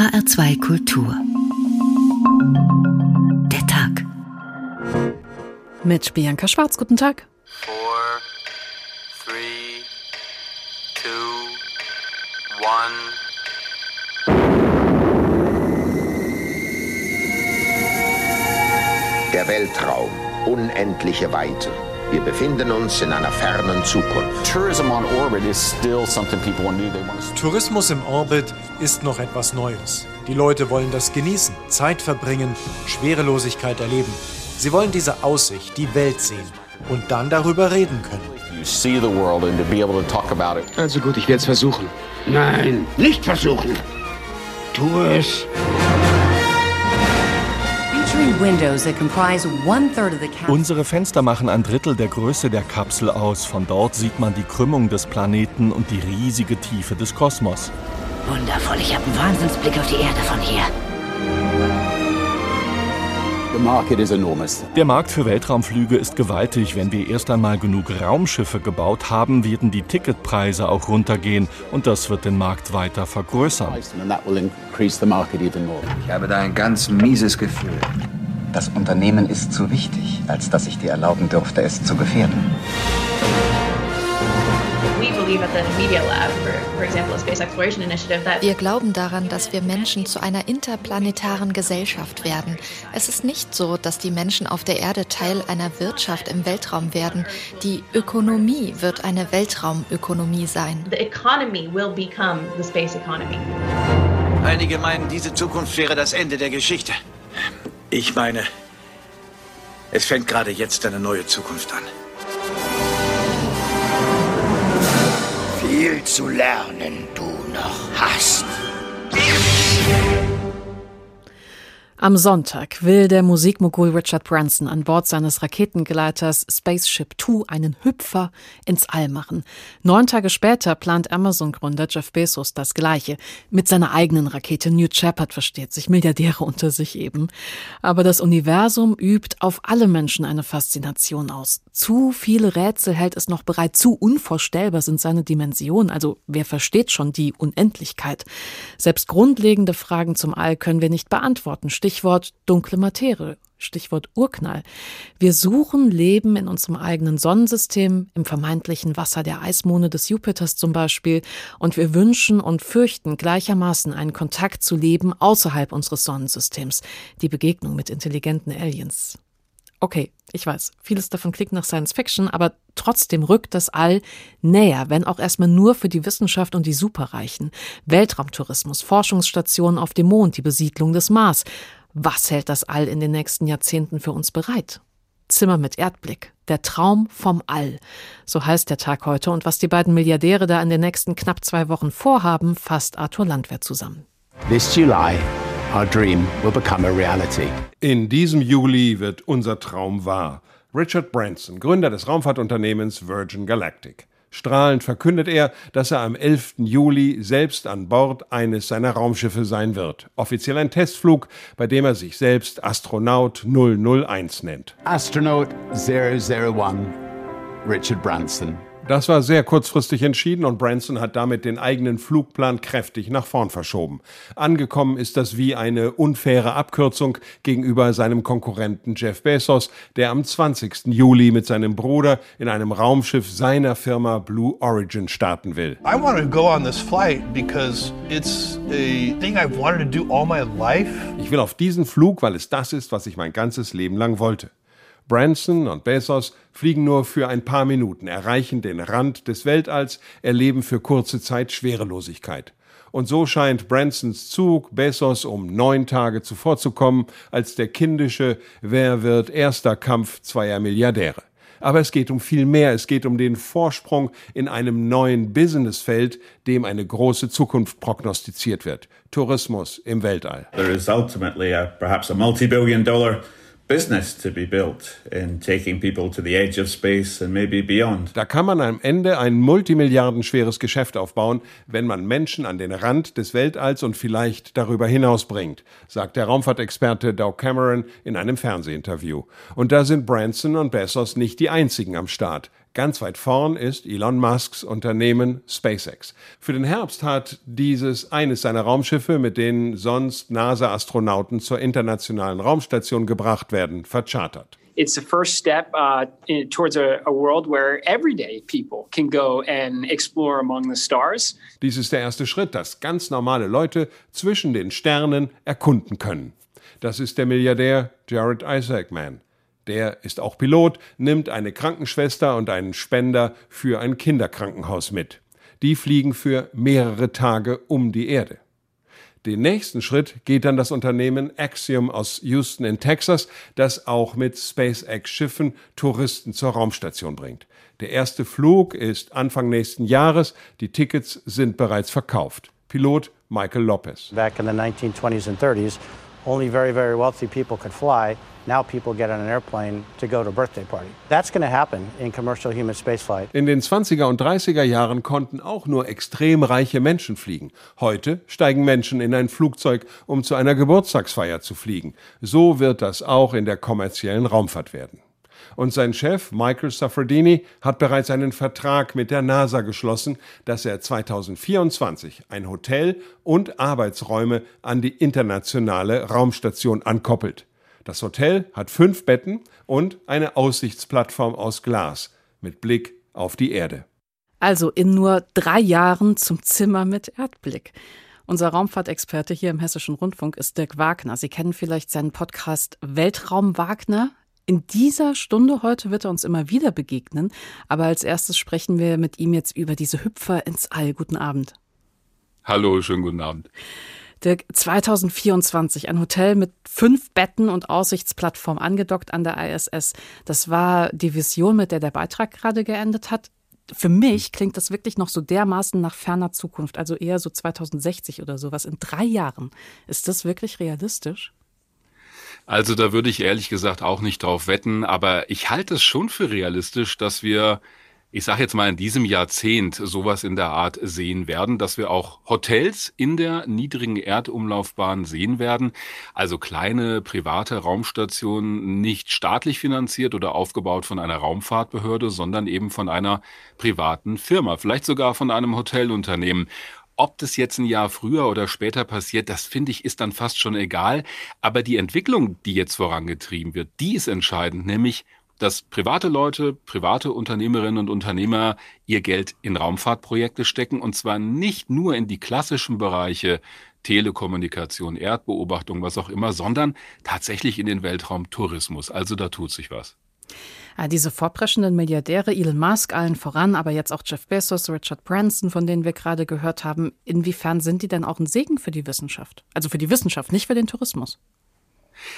HR2 Kultur. Der Tag. Mit Bianca Schwarz, guten Tag. Four, three, two, one. Der Weltraum, unendliche Weite. Wir befinden uns in einer fernen Zukunft. Tourism on orbit is still something people want to do. They want to Tourismus im Orbit ist noch etwas Neues. Die Leute wollen das genießen, Zeit verbringen, Schwerelosigkeit erleben. Sie wollen diese Aussicht, die Welt sehen und dann darüber reden können. you see the world and to be able to talk about it. Also gut, ich werde es versuchen. Nein, nicht versuchen. Tu es. Unsere Fenster machen ein Drittel der Größe der Kapsel aus. Von dort sieht man die Krümmung des Planeten und die riesige Tiefe des Kosmos. Wundervoll, ich habe einen Wahnsinnsblick auf die Erde von hier. The market is enormous. Der Markt für Weltraumflüge ist gewaltig. Wenn wir erst einmal genug Raumschiffe gebaut haben, werden die Ticketpreise auch runtergehen und das wird den Markt weiter vergrößern. And that will increase the market even more. Ich habe da ein ganz mieses Gefühl. Das Unternehmen ist zu wichtig, als dass ich dir erlauben dürfte, es zu gefährden. Wir glauben daran, dass wir Menschen zu einer interplanetaren Gesellschaft werden. Es ist nicht so, dass die Menschen auf der Erde Teil einer Wirtschaft im Weltraum werden. Die Ökonomie wird eine Weltraumökonomie sein. the economy will become the space economy. Einige meinen, diese Zukunft wäre das Ende der Geschichte. Ich meine, es fängt gerade jetzt eine neue Zukunft an. Viel zu lernen du noch hast. Am Sonntag will der Musikmogul Richard Branson an Bord seines Raketengleiters Spaceship Two einen Hüpfer ins All machen. Neun Tage später plant Amazon-Gründer Jeff Bezos das Gleiche. Mit seiner eigenen Rakete New Shepard versteht sich, Milliardäre unter sich eben. Aber das Universum übt auf alle Menschen eine Faszination aus. Zu viele Rätsel hält es noch bereit, zu unvorstellbar sind seine Dimensionen. Also wer versteht schon die Unendlichkeit? Selbst grundlegende Fragen zum All können wir nicht beantworten. Stichwort dunkle Materie. Stichwort Urknall. Wir suchen Leben in unserem eigenen Sonnensystem, im vermeintlichen Wasser der Eismone des Jupiters zum Beispiel, und wir wünschen und fürchten gleichermaßen einen Kontakt zu Leben außerhalb unseres Sonnensystems, die Begegnung mit intelligenten Aliens. Okay, ich weiß, vieles davon klingt nach Science Fiction, aber trotzdem rückt das All näher, wenn auch erstmal nur für die Wissenschaft und die Superreichen. Weltraumtourismus, Forschungsstationen auf dem Mond, die Besiedlung des Mars. Was hält das All in den nächsten Jahrzehnten für uns bereit? Zimmer mit Erdblick. Der Traum vom All. So heißt der Tag heute und was die beiden Milliardäre da in den nächsten knapp zwei Wochen vorhaben, fasst Arthur Landwehr zusammen. This July, our dream will become a reality. In diesem Juli wird unser Traum wahr. Richard Branson, Gründer des Raumfahrtunternehmens Virgin Galactic. Strahlend verkündet er, dass er am 11. Juli selbst an Bord eines seiner Raumschiffe sein wird. Offiziell ein Testflug, bei dem er sich selbst Astronaut 001 nennt. Astronaut 001, Richard Branson. Das war sehr kurzfristig entschieden und Branson hat damit den eigenen Flugplan kräftig nach vorn verschoben. Angekommen ist das wie eine unfaire Abkürzung gegenüber seinem Konkurrenten Jeff Bezos, der am 20. Juli mit seinem Bruder in einem Raumschiff seiner Firma Blue Origin starten will. I want to go on this flight because it's a thing I've wanted to do all my life. Ich will auf diesen Flug, weil es das ist, was ich mein ganzes Leben lang wollte. Branson und Bezos fliegen nur für ein paar Minuten, erreichen den Rand des Weltalls, erleben für kurze Zeit Schwerelosigkeit. Und so scheint Bransons Zug Bezos um neun Tage zuvorzukommen als der kindische Wer wird erster Kampf zweier Milliardäre. Aber es geht um viel mehr. Es geht um den Vorsprung in einem neuen Businessfeld, dem eine große Zukunft prognostiziert wird. Tourismus im Weltall. There is ultimately a, perhaps a multi-billion dollar business to be built in taking people to the edge of space and maybe beyond. Da kann man am Ende ein multimilliardenschweres Geschäft aufbauen, wenn man Menschen an den Rand des Weltalls und vielleicht darüber hinaus bringt, sagt der Raumfahrtexperte Dow Cameron in einem Fernsehinterview. Und da sind Branson und Bezos nicht die einzigen am Start. Ganz weit vorn ist Elon Musks Unternehmen SpaceX. Für den Herbst hat dieses eines seiner Raumschiffe, mit denen sonst NASA-Astronauten zur internationalen Raumstation gebracht werden, verchartert. It's the first step uh, in, towards a, a world where everyday people can go and explore among the stars. Dies ist der erste Schritt, dass ganz normale Leute zwischen den Sternen erkunden können. Das ist der Milliardär Jared Isaacman. Der ist auch Pilot, nimmt eine Krankenschwester und einen Spender für ein Kinderkrankenhaus mit. Die fliegen für mehrere Tage um die Erde. Den nächsten Schritt geht dann das Unternehmen Axiom aus Houston in Texas, das auch mit SpaceX-Schiffen Touristen zur Raumstation bringt. Der erste Flug ist Anfang nächsten Jahres, die Tickets sind bereits verkauft. Pilot Michael Lopez. Back in the 1920s and 30s, only very, very wealthy people could fly. Now people get on an airplane to go to a birthday party. That's going to happen in commercial human spaceflight. In den 20er und 30er Jahren konnten auch nur extrem reiche Menschen fliegen. Heute steigen Menschen in ein Flugzeug, um zu einer Geburtstagsfeier zu fliegen. So wird das auch in der kommerziellen Raumfahrt werden. Und sein Chef, Michael Saffredini, hat bereits einen Vertrag mit der NASA geschlossen, dass er 2024 ein Hotel und Arbeitsräume an die internationale Raumstation ankoppelt. Das Hotel hat fünf Betten und eine Aussichtsplattform aus Glas mit Blick auf die Erde. Also in nur drei Jahren zum Zimmer mit Erdblick. Unser Raumfahrtexperte hier im Hessischen Rundfunk ist Dirk Wagner. Sie kennen vielleicht seinen Podcast Weltraum Wagner. In dieser Stunde heute wird er uns immer wieder begegnen. Aber als erstes sprechen wir mit ihm jetzt über diese Hüpfer ins All. Guten Abend. Hallo, schönen guten Abend. Dirk, 2024, ein Hotel mit fünf Betten und Aussichtsplattform angedockt an der ISS. Das war die Vision, mit der der Beitrag gerade geendet hat. Für mich klingt das wirklich noch so dermaßen nach ferner Zukunft, also eher so 2060 oder sowas in drei Jahren. Ist das wirklich realistisch? Also da würde ich ehrlich gesagt auch nicht drauf wetten, aber ich halte es schon für realistisch, dass wir ich sage jetzt mal in diesem Jahrzehnt sowas in der Art sehen werden, dass wir auch Hotels in der niedrigen Erdumlaufbahn sehen werden, also kleine private Raumstationen, nicht staatlich finanziert oder aufgebaut von einer Raumfahrtbehörde, sondern eben von einer privaten Firma, vielleicht sogar von einem Hotelunternehmen. Ob das jetzt ein Jahr früher oder später passiert, das finde ich ist dann fast schon egal. Aber die Entwicklung, die jetzt vorangetrieben wird, die ist entscheidend, nämlich dass private Leute, private Unternehmerinnen und Unternehmer ihr Geld in Raumfahrtprojekte stecken und zwar nicht nur in die klassischen Bereiche Telekommunikation, Erdbeobachtung, was auch immer, sondern tatsächlich in den Weltraumtourismus. Also da tut sich was. Ja, diese vorpreschenden Milliardäre, Elon Musk allen voran, aber jetzt auch Jeff Bezos, Richard Branson, von denen wir gerade gehört haben, inwiefern sind die denn auch ein Segen für die Wissenschaft? Also für die Wissenschaft, nicht für den Tourismus.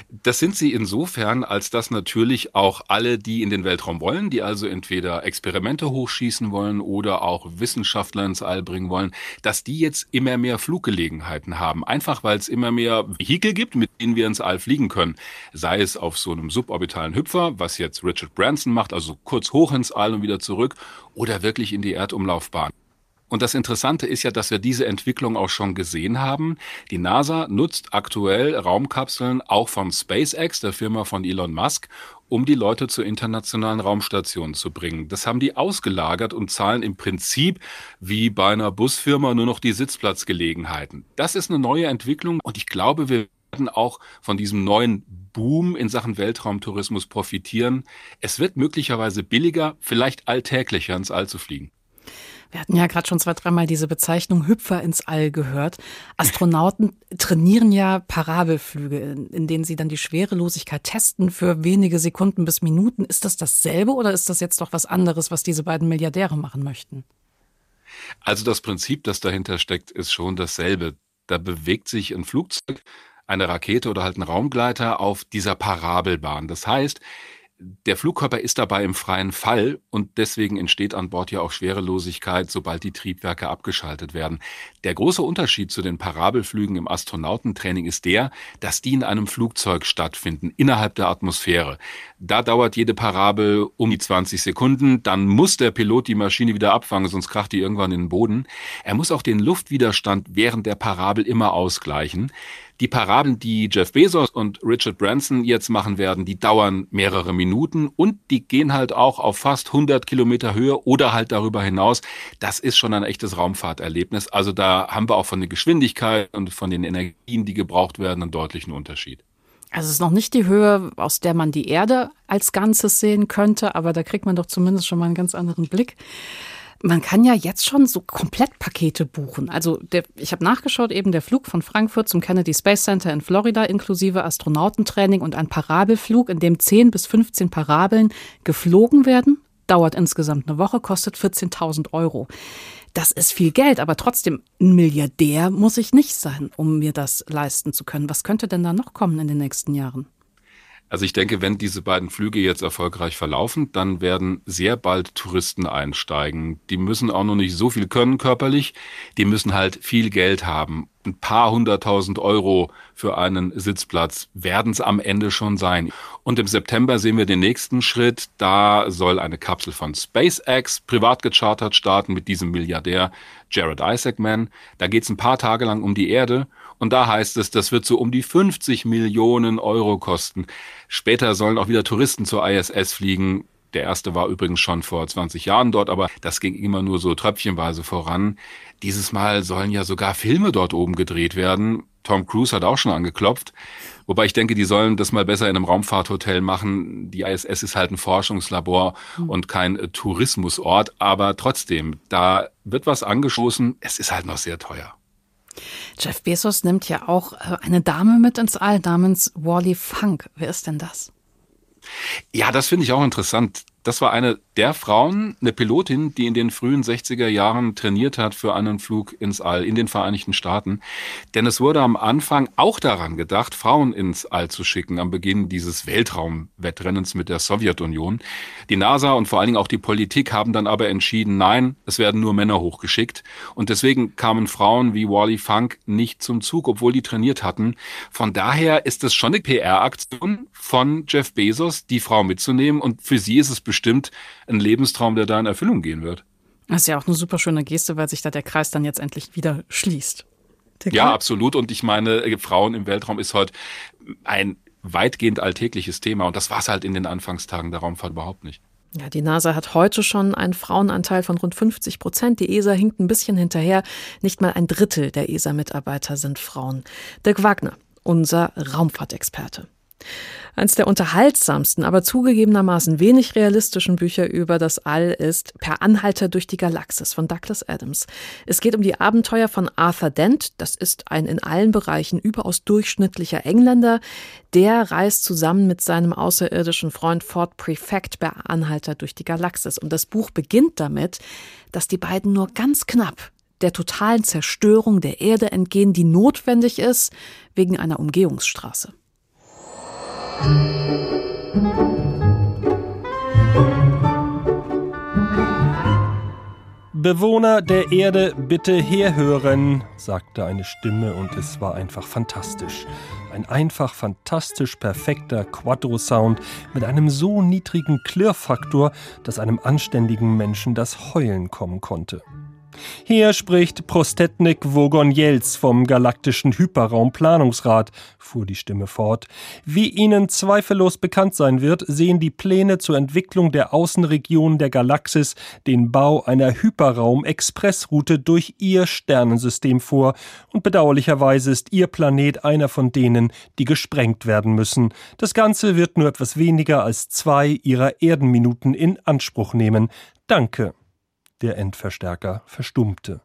Das sind sie insofern, als dass natürlich auch alle, die in den Weltraum wollen, die also entweder Experimente hochschießen wollen oder auch Wissenschaftler ins All bringen wollen, dass die jetzt immer mehr Fluggelegenheiten haben. Einfach weil es immer mehr Vehikel gibt, mit denen wir ins All fliegen können. Sei es auf so einem suborbitalen Hüpfer, was jetzt Richard Branson macht, also kurz hoch ins All und wieder zurück, oder wirklich in die Erdumlaufbahn. Und das Interessante ist ja, dass wir diese Entwicklung auch schon gesehen haben. Die NASA nutzt aktuell Raumkapseln auch von SpaceX, der Firma von Elon Musk, um die Leute zur internationalen Raumstation zu bringen. Das haben die ausgelagert und zahlen im Prinzip wie bei einer Busfirma nur noch die Sitzplatzgelegenheiten. Das ist eine neue Entwicklung und ich glaube, wir werden auch von diesem neuen Boom in Sachen Weltraumtourismus profitieren. Es wird möglicherweise billiger, vielleicht alltäglicher ins All zu fliegen. Wir hatten ja gerade schon zwei, dreimal diese Bezeichnung Hüpfer ins All gehört. Astronauten trainieren ja Parabelflüge, in denen sie dann die Schwerelosigkeit testen für wenige Sekunden bis Minuten. Ist das dasselbe oder ist das jetzt doch was anderes, was diese beiden Milliardäre machen möchten? Also das Prinzip, das dahinter steckt, ist schon dasselbe. Da bewegt sich ein Flugzeug, eine Rakete oder halt ein Raumgleiter auf dieser Parabelbahn. Das heißt, der Flugkörper ist dabei im freien Fall und deswegen entsteht an Bord ja auch Schwerelosigkeit, sobald die Triebwerke abgeschaltet werden. Der große Unterschied zu den Parabelflügen im Astronautentraining ist der, dass die in einem Flugzeug stattfinden, innerhalb der Atmosphäre. Da dauert jede Parabel um die 20 Sekunden, dann muss der Pilot die Maschine wieder abfangen, sonst kracht die irgendwann in den Boden. Er muss auch den Luftwiderstand während der Parabel immer ausgleichen. Die Parabeln, die Jeff Bezos und Richard Branson jetzt machen werden, die dauern mehrere Minuten und die gehen halt auch auf fast 100 Kilometer Höhe oder halt darüber hinaus. Das ist schon ein echtes Raumfahrterlebnis. Also da haben wir auch von der Geschwindigkeit und von den Energien, die gebraucht werden, einen deutlichen Unterschied. Also es ist noch nicht die Höhe, aus der man die Erde als Ganzes sehen könnte, aber da kriegt man doch zumindest schon mal einen ganz anderen Blick. Man kann ja jetzt schon so Komplettpakete buchen. Also der, ich habe nachgeschaut, eben der Flug von Frankfurt zum Kennedy Space Center in Florida inklusive Astronautentraining und ein Parabelflug, in dem 10 bis 15 Parabeln geflogen werden, dauert insgesamt eine Woche, kostet 14.000 Euro. Das ist viel Geld, aber trotzdem, ein Milliardär muss ich nicht sein, um mir das leisten zu können. Was könnte denn da noch kommen in den nächsten Jahren? Also ich denke, wenn diese beiden Flüge jetzt erfolgreich verlaufen, dann werden sehr bald Touristen einsteigen. Die müssen auch noch nicht so viel können körperlich, die müssen halt viel Geld haben. Ein paar hunderttausend Euro für einen Sitzplatz werden es am Ende schon sein. Und im September sehen wir den nächsten Schritt. Da soll eine Kapsel von SpaceX privat gechartert starten mit diesem Milliardär Jared Isaacman. Da geht es ein paar Tage lang um die Erde und da heißt es, das wird so um die 50 Millionen Euro kosten. Später sollen auch wieder Touristen zur ISS fliegen. Der erste war übrigens schon vor 20 Jahren dort, aber das ging immer nur so tröpfchenweise voran. Dieses Mal sollen ja sogar Filme dort oben gedreht werden. Tom Cruise hat auch schon angeklopft. Wobei ich denke, die sollen das mal besser in einem Raumfahrthotel machen. Die ISS ist halt ein Forschungslabor mhm. und kein äh, Tourismusort. Aber trotzdem, da wird was angestoßen. Es ist halt noch sehr teuer. Jeff Bezos nimmt ja auch äh, eine Dame mit ins All namens Wally Funk. Wer ist denn das? Ja, das finde ich auch interessant. Das war eine der Frauen, eine Pilotin, die in den frühen 60er Jahren trainiert hat für einen Flug ins All in den Vereinigten Staaten. Denn es wurde am Anfang auch daran gedacht, Frauen ins All zu schicken, am Beginn dieses Weltraumwettrennens mit der Sowjetunion. Die NASA und vor allen Dingen auch die Politik haben dann aber entschieden, nein, es werden nur Männer hochgeschickt. Und deswegen kamen Frauen wie Wally Funk nicht zum Zug, obwohl die trainiert hatten. Von daher ist es schon eine PR-Aktion von Jeff Bezos, die Frau mitzunehmen. Und für sie ist es bestimmt ein Lebenstraum, der da in Erfüllung gehen wird. Das ist ja auch eine super schöne Geste, weil sich da der Kreis dann jetzt endlich wieder schließt. Ja, absolut. Und ich meine, äh, Frauen im Weltraum ist heute ein weitgehend alltägliches Thema. Und das war es halt in den Anfangstagen der Raumfahrt überhaupt nicht. Ja, die NASA hat heute schon einen Frauenanteil von rund 50 Prozent. Die ESA hinkt ein bisschen hinterher. Nicht mal ein Drittel der ESA-Mitarbeiter sind Frauen. Dirk Wagner, unser Raumfahrtexperte. Eins der unterhaltsamsten, aber zugegebenermaßen wenig realistischen Bücher über das All ist Per Anhalter durch die Galaxis von Douglas Adams. Es geht um die Abenteuer von Arthur Dent. Das ist ein in allen Bereichen überaus durchschnittlicher Engländer. Der reist zusammen mit seinem außerirdischen Freund Ford Prefect per Anhalter durch die Galaxis. Und das Buch beginnt damit, dass die beiden nur ganz knapp der totalen Zerstörung der Erde entgehen, die notwendig ist wegen einer Umgehungsstraße. Bewohner der Erde, bitte herhören, sagte eine Stimme und es war einfach fantastisch. Ein einfach fantastisch perfekter Quadro-Sound mit einem so niedrigen Klirrfaktor, dass einem anständigen Menschen das Heulen kommen konnte. Hier spricht Prostetnik Vogonjels vom Galaktischen Hyperraumplanungsrat, fuhr die Stimme fort. Wie Ihnen zweifellos bekannt sein wird, sehen die Pläne zur Entwicklung der Außenregion der Galaxis den Bau einer Hyperraum-Expressroute durch Ihr Sternensystem vor, und bedauerlicherweise ist Ihr Planet einer von denen, die gesprengt werden müssen. Das Ganze wird nur etwas weniger als zwei Ihrer Erdenminuten in Anspruch nehmen. Danke. Der Endverstärker verstummte.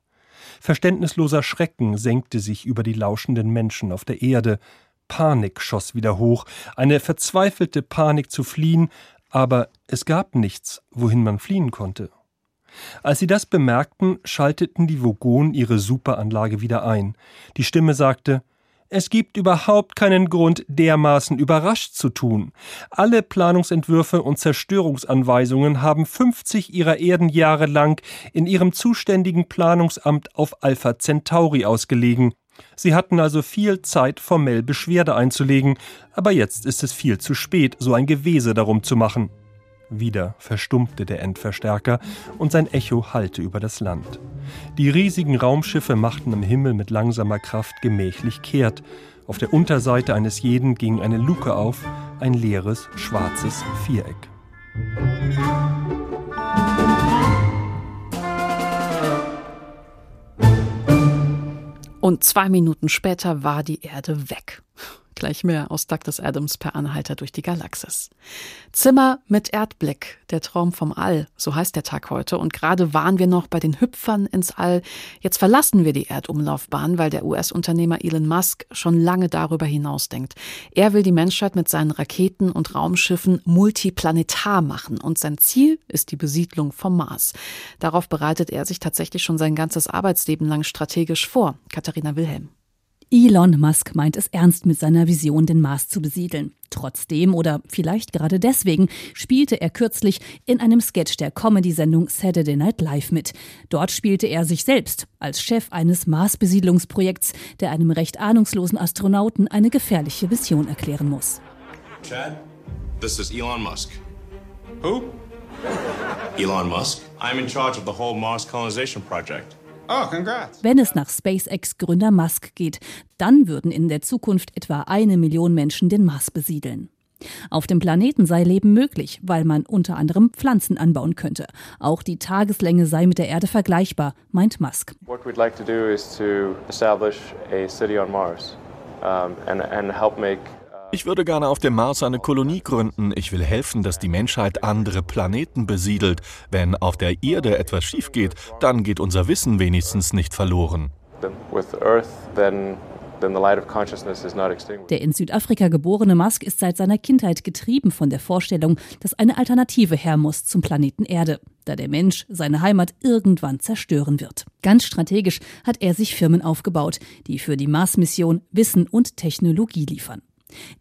Verständnisloser Schrecken senkte sich über die lauschenden Menschen auf der Erde. Panik schoss wieder hoch, eine verzweifelte Panik zu fliehen, aber es gab nichts, wohin man fliehen konnte. Als sie das bemerkten, schalteten die Vogonen ihre Superanlage wieder ein. Die Stimme sagte es gibt überhaupt keinen Grund, dermaßen überrascht zu tun. Alle Planungsentwürfe und Zerstörungsanweisungen haben 50 ihrer Erdenjahre lang in ihrem zuständigen Planungsamt auf Alpha Centauri ausgelegen. Sie hatten also viel Zeit, formell Beschwerde einzulegen, aber jetzt ist es viel zu spät, so ein Gewese darum zu machen. Wieder verstummte der Endverstärker und sein Echo hallte über das Land. Die riesigen Raumschiffe machten im Himmel mit langsamer Kraft gemächlich kehrt, Auf der Unterseite eines jeden ging eine Luke auf, ein leeres schwarzes Viereck. Und zwei Minuten später war die Erde weg. Gleich mehr aus Douglas Adams per Anhalter durch die Galaxis. Zimmer mit Erdblick, der Traum vom All, so heißt der Tag heute. Und gerade waren wir noch bei den Hüpfern ins All. Jetzt verlassen wir die Erdumlaufbahn, weil der US-Unternehmer Elon Musk schon lange darüber hinausdenkt. Er will die Menschheit mit seinen Raketen und Raumschiffen multiplanetar machen. Und sein Ziel ist die Besiedlung vom Mars. Darauf bereitet er sich tatsächlich schon sein ganzes Arbeitsleben lang strategisch vor. Katharina Wilhelm. Elon Musk meint es ernst mit seiner Vision, den Mars zu besiedeln. Trotzdem oder vielleicht gerade deswegen spielte er kürzlich in einem Sketch der Comedy-Sendung Saturday Night Live mit. Dort spielte er sich selbst als Chef eines Marsbesiedlungsprojekts, der einem recht ahnungslosen Astronauten eine gefährliche Vision erklären muss. Chad, this is Elon Musk. Who? Elon Musk. I'm in charge of the whole Mars colonization project. Oh, congrats. Wenn es nach SpaceX-Gründer Musk geht, dann würden in der Zukunft etwa eine Million Menschen den Mars besiedeln. Auf dem Planeten sei Leben möglich, weil man unter anderem Pflanzen anbauen könnte. Auch die Tageslänge sei mit der Erde vergleichbar, meint Musk. What we'd like to do is to establish a city on Mars um, and, and help make ich würde gerne auf dem Mars eine Kolonie gründen. Ich will helfen, dass die Menschheit andere Planeten besiedelt. Wenn auf der Erde etwas schief geht, dann geht unser Wissen wenigstens nicht verloren. Der in Südafrika geborene Musk ist seit seiner Kindheit getrieben von der Vorstellung, dass eine Alternative her muss zum Planeten Erde, da der Mensch seine Heimat irgendwann zerstören wird. Ganz strategisch hat er sich Firmen aufgebaut, die für die Mars-Mission Wissen und Technologie liefern.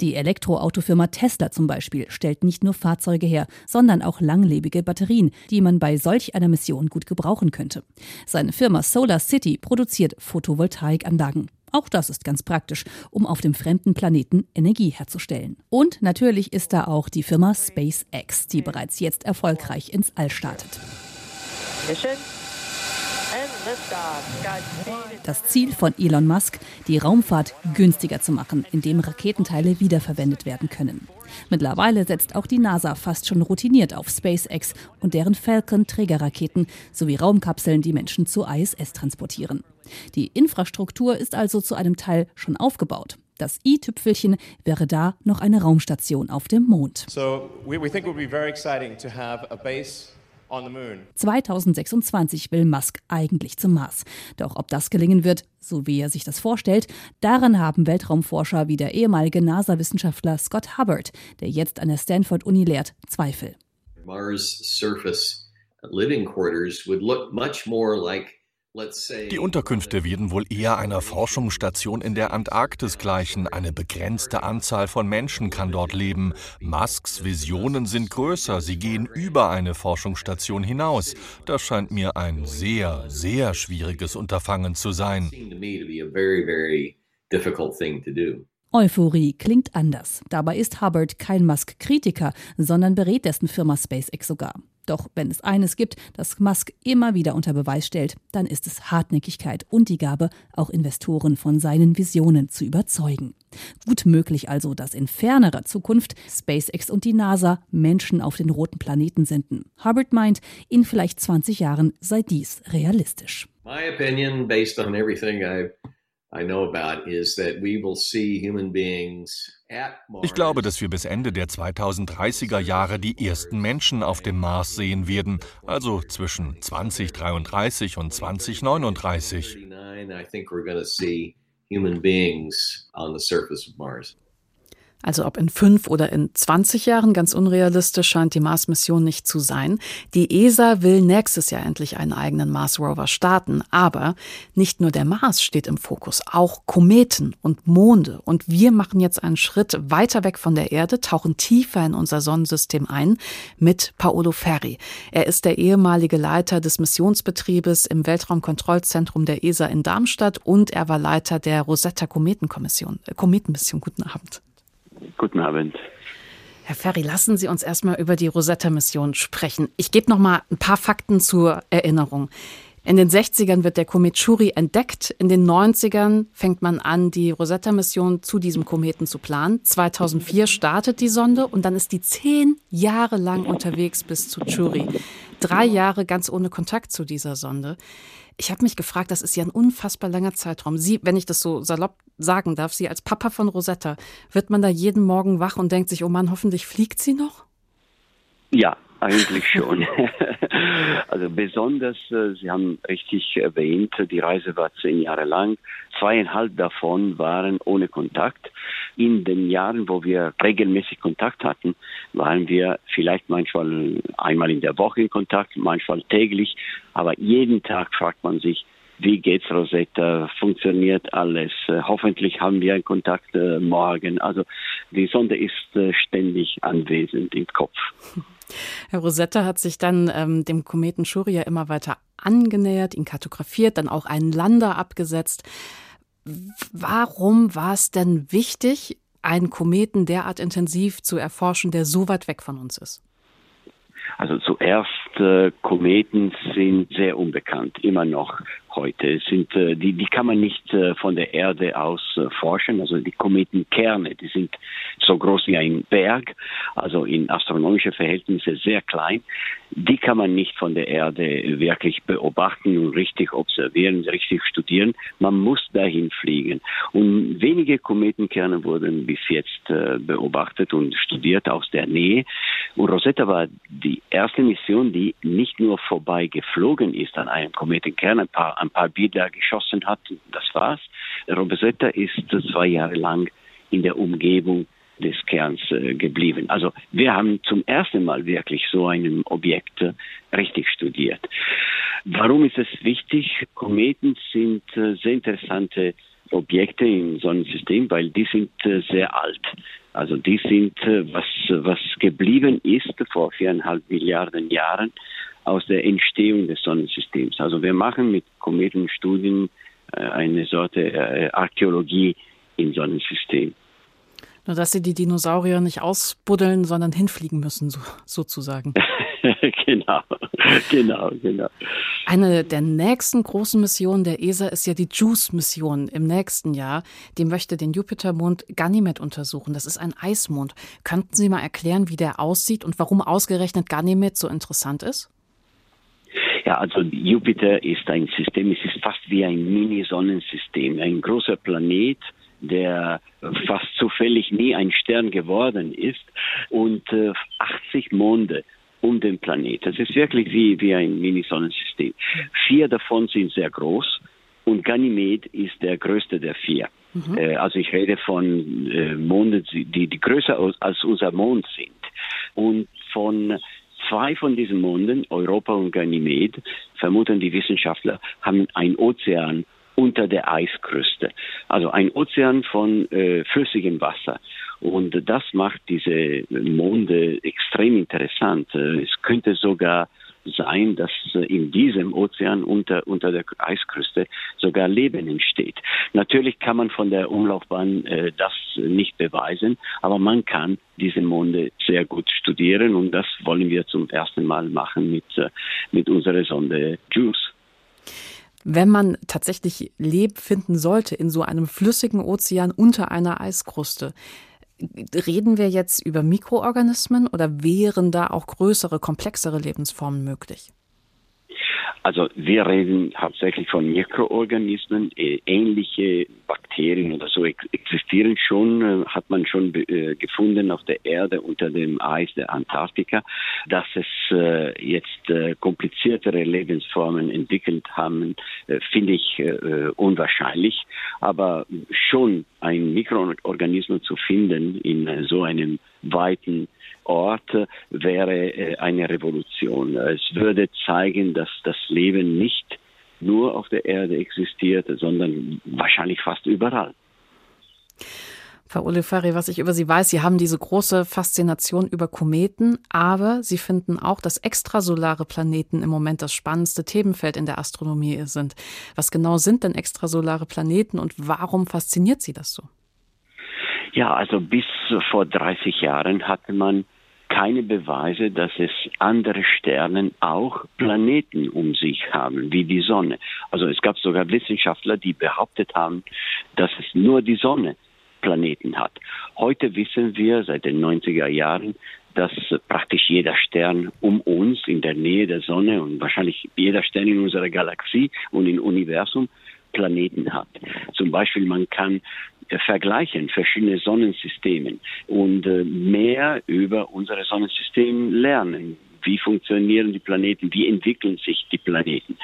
Die Elektroautofirma Tesla zum Beispiel stellt nicht nur Fahrzeuge her, sondern auch langlebige Batterien, die man bei solch einer Mission gut gebrauchen könnte. Seine Firma Solar City produziert Photovoltaikanlagen. Auch das ist ganz praktisch, um auf dem fremden Planeten Energie herzustellen. Und natürlich ist da auch die Firma SpaceX, die bereits jetzt erfolgreich ins All startet. Mission das Ziel von Elon Musk, die Raumfahrt günstiger zu machen, indem Raketenteile wiederverwendet werden können. Mittlerweile setzt auch die NASA fast schon routiniert auf SpaceX und deren Falcon-Trägerraketen sowie Raumkapseln, die Menschen zur ISS transportieren. Die Infrastruktur ist also zu einem Teil schon aufgebaut. Das i-Tüpfelchen wäre da noch eine Raumstation auf dem Mond. So we, we think it would be very exciting to have a base 2026 will Musk eigentlich zum Mars. Doch ob das gelingen wird, so wie er sich das vorstellt, daran haben Weltraumforscher wie der ehemalige NASA-Wissenschaftler Scott Hubbard, der jetzt an der Stanford-Uni lehrt, Zweifel. Mars surface living quarters would look much more like die Unterkünfte werden wohl eher einer Forschungsstation in der Antarktis gleichen. Eine begrenzte Anzahl von Menschen kann dort leben. Musks Visionen sind größer, sie gehen über eine Forschungsstation hinaus. Das scheint mir ein sehr, sehr schwieriges Unterfangen zu sein. Euphorie klingt anders. Dabei ist Hubbard kein Musk-Kritiker, sondern berät dessen Firma SpaceX sogar. Doch wenn es eines gibt, das Musk immer wieder unter Beweis stellt, dann ist es Hartnäckigkeit und die Gabe, auch Investoren von seinen Visionen zu überzeugen. Gut möglich also, dass in fernerer Zukunft SpaceX und die NASA Menschen auf den roten Planeten senden. Hubbard meint, in vielleicht 20 Jahren sei dies realistisch. My opinion, based on everything I've ich glaube, dass wir bis Ende der 2030er Jahre die ersten Menschen auf dem Mars sehen werden, also zwischen 2033 und 2039. Also ob in fünf oder in 20 Jahren, ganz unrealistisch scheint die Mars-Mission nicht zu sein. Die ESA will nächstes Jahr endlich einen eigenen Mars-Rover starten. Aber nicht nur der Mars steht im Fokus, auch Kometen und Monde. Und wir machen jetzt einen Schritt weiter weg von der Erde, tauchen tiefer in unser Sonnensystem ein mit Paolo Ferri. Er ist der ehemalige Leiter des Missionsbetriebes im Weltraumkontrollzentrum der ESA in Darmstadt und er war Leiter der Rosetta-Kometenkommission, äh, Kometenmission. Guten Abend. Guten Abend. Herr Ferry, lassen Sie uns erstmal über die Rosetta-Mission sprechen. Ich gebe noch mal ein paar Fakten zur Erinnerung. In den 60ern wird der Komet Chury entdeckt. In den 90ern fängt man an, die Rosetta-Mission zu diesem Kometen zu planen. 2004 startet die Sonde und dann ist die zehn Jahre lang unterwegs bis zu Chury. Drei Jahre ganz ohne Kontakt zu dieser Sonde. Ich habe mich gefragt, das ist ja ein unfassbar langer Zeitraum. Sie, wenn ich das so salopp sagen darf, Sie als Papa von Rosetta, wird man da jeden Morgen wach und denkt sich, oh Mann, hoffentlich fliegt sie noch? Ja, eigentlich schon. also besonders, äh, Sie haben richtig erwähnt, die Reise war zehn Jahre lang. Zweieinhalb davon waren ohne Kontakt. In den Jahren, wo wir regelmäßig Kontakt hatten, waren wir vielleicht manchmal einmal in der Woche in Kontakt, manchmal täglich. Aber jeden Tag fragt man sich, wie geht's Rosetta? Funktioniert alles? Äh, hoffentlich haben wir einen Kontakt äh, morgen. Also die Sonde ist ständig anwesend im Kopf. Herr Rosetta hat sich dann ähm, dem Kometen Schuria immer weiter angenähert, ihn kartografiert, dann auch einen Lander abgesetzt. Warum war es denn wichtig, einen Kometen derart intensiv zu erforschen, der so weit weg von uns ist? Also zuerst, äh, Kometen sind sehr unbekannt, immer noch heute. Sind, äh, die, die kann man nicht äh, von der Erde aus äh, forschen. Also die Kometenkerne, die sind so groß wie ein Berg, also in astronomische Verhältnisse sehr klein. Die kann man nicht von der Erde wirklich beobachten und richtig observieren, richtig studieren. Man muss dahin fliegen. Und wenige Kometenkerne wurden bis jetzt beobachtet und studiert aus der Nähe. Und Rosetta war die erste Mission, die nicht nur vorbei geflogen ist an einem Kometenkern, ein paar, ein paar Bilder geschossen hat, das war's. Rosetta ist zwei Jahre lang in der Umgebung des Kerns äh, geblieben. Also wir haben zum ersten Mal wirklich so ein Objekt äh, richtig studiert. Warum ist es wichtig? Kometen sind äh, sehr interessante Objekte im Sonnensystem, weil die sind äh, sehr alt. Also die sind, äh, was, was geblieben ist vor viereinhalb Milliarden Jahren aus der Entstehung des Sonnensystems. Also wir machen mit Kometenstudien äh, eine Sorte Archäologie im Sonnensystem. Nur dass sie die Dinosaurier nicht ausbuddeln, sondern hinfliegen müssen, so, sozusagen. genau, genau, genau. Eine der nächsten großen Missionen der ESA ist ja die JUICE-Mission im nächsten Jahr. Die möchte den Jupitermond Ganymed untersuchen. Das ist ein Eismond. Könnten Sie mal erklären, wie der aussieht und warum ausgerechnet Ganymed so interessant ist? Ja, also Jupiter ist ein System, es ist fast wie ein Mini-Sonnensystem, ein großer Planet, der fast zufällig nie ein Stern geworden ist und äh, 80 Monde um den Planet. Das ist wirklich wie, wie ein Mini-Sonnensystem. Vier davon sind sehr groß und Ganymed ist der größte der vier. Mhm. Äh, also ich rede von äh, Monden, die, die größer als unser Mond sind. Und von zwei von diesen Monden, Europa und Ganymed, vermuten die Wissenschaftler, haben ein Ozean unter der Eiskruste. Also ein Ozean von äh, flüssigem Wasser. Und das macht diese Monde extrem interessant. Äh, es könnte sogar sein, dass äh, in diesem Ozean unter, unter der Eiskruste sogar Leben entsteht. Natürlich kann man von der Umlaufbahn äh, das nicht beweisen, aber man kann diese Monde sehr gut studieren und das wollen wir zum ersten Mal machen mit, äh, mit unserer Sonde JUICE. Wenn man tatsächlich Leben finden sollte in so einem flüssigen Ozean unter einer Eiskruste, reden wir jetzt über Mikroorganismen oder wären da auch größere, komplexere Lebensformen möglich? Also wir reden hauptsächlich von Mikroorganismen, äh, ähnliche Bakterien oder so existieren schon, äh, hat man schon äh, gefunden auf der Erde unter dem Eis der Antarktika. Dass es jetzt kompliziertere Lebensformen entwickelt haben, finde ich unwahrscheinlich. Aber schon ein Mikroorganismus zu finden in so einem weiten Ort wäre äh, eine Revolution. Es würde zeigen, dass das Leben nicht nur auf der Erde existiert, sondern wahrscheinlich fast überall. Frau Olifari, was ich über Sie weiß, Sie haben diese große Faszination über Kometen, aber Sie finden auch, dass extrasolare Planeten im Moment das spannendste Themenfeld in der Astronomie sind. Was genau sind denn extrasolare Planeten und warum fasziniert Sie das so? Ja, also bis vor 30 Jahren hatte man keine Beweise, dass es andere Sterne auch Planeten um sich haben, wie die Sonne. Also es gab sogar Wissenschaftler, die behauptet haben, dass es nur die Sonne Planeten hat. Heute wissen wir seit den 90er Jahren, dass praktisch jeder Stern um uns in der Nähe der Sonne und wahrscheinlich jeder Stern in unserer Galaxie und im Universum Planeten hat. Zum Beispiel man kann äh, vergleichen verschiedene Sonnensysteme und äh, mehr über unsere Sonnensystem lernen. Wie funktionieren die Planeten? Wie entwickeln sich die Planeten?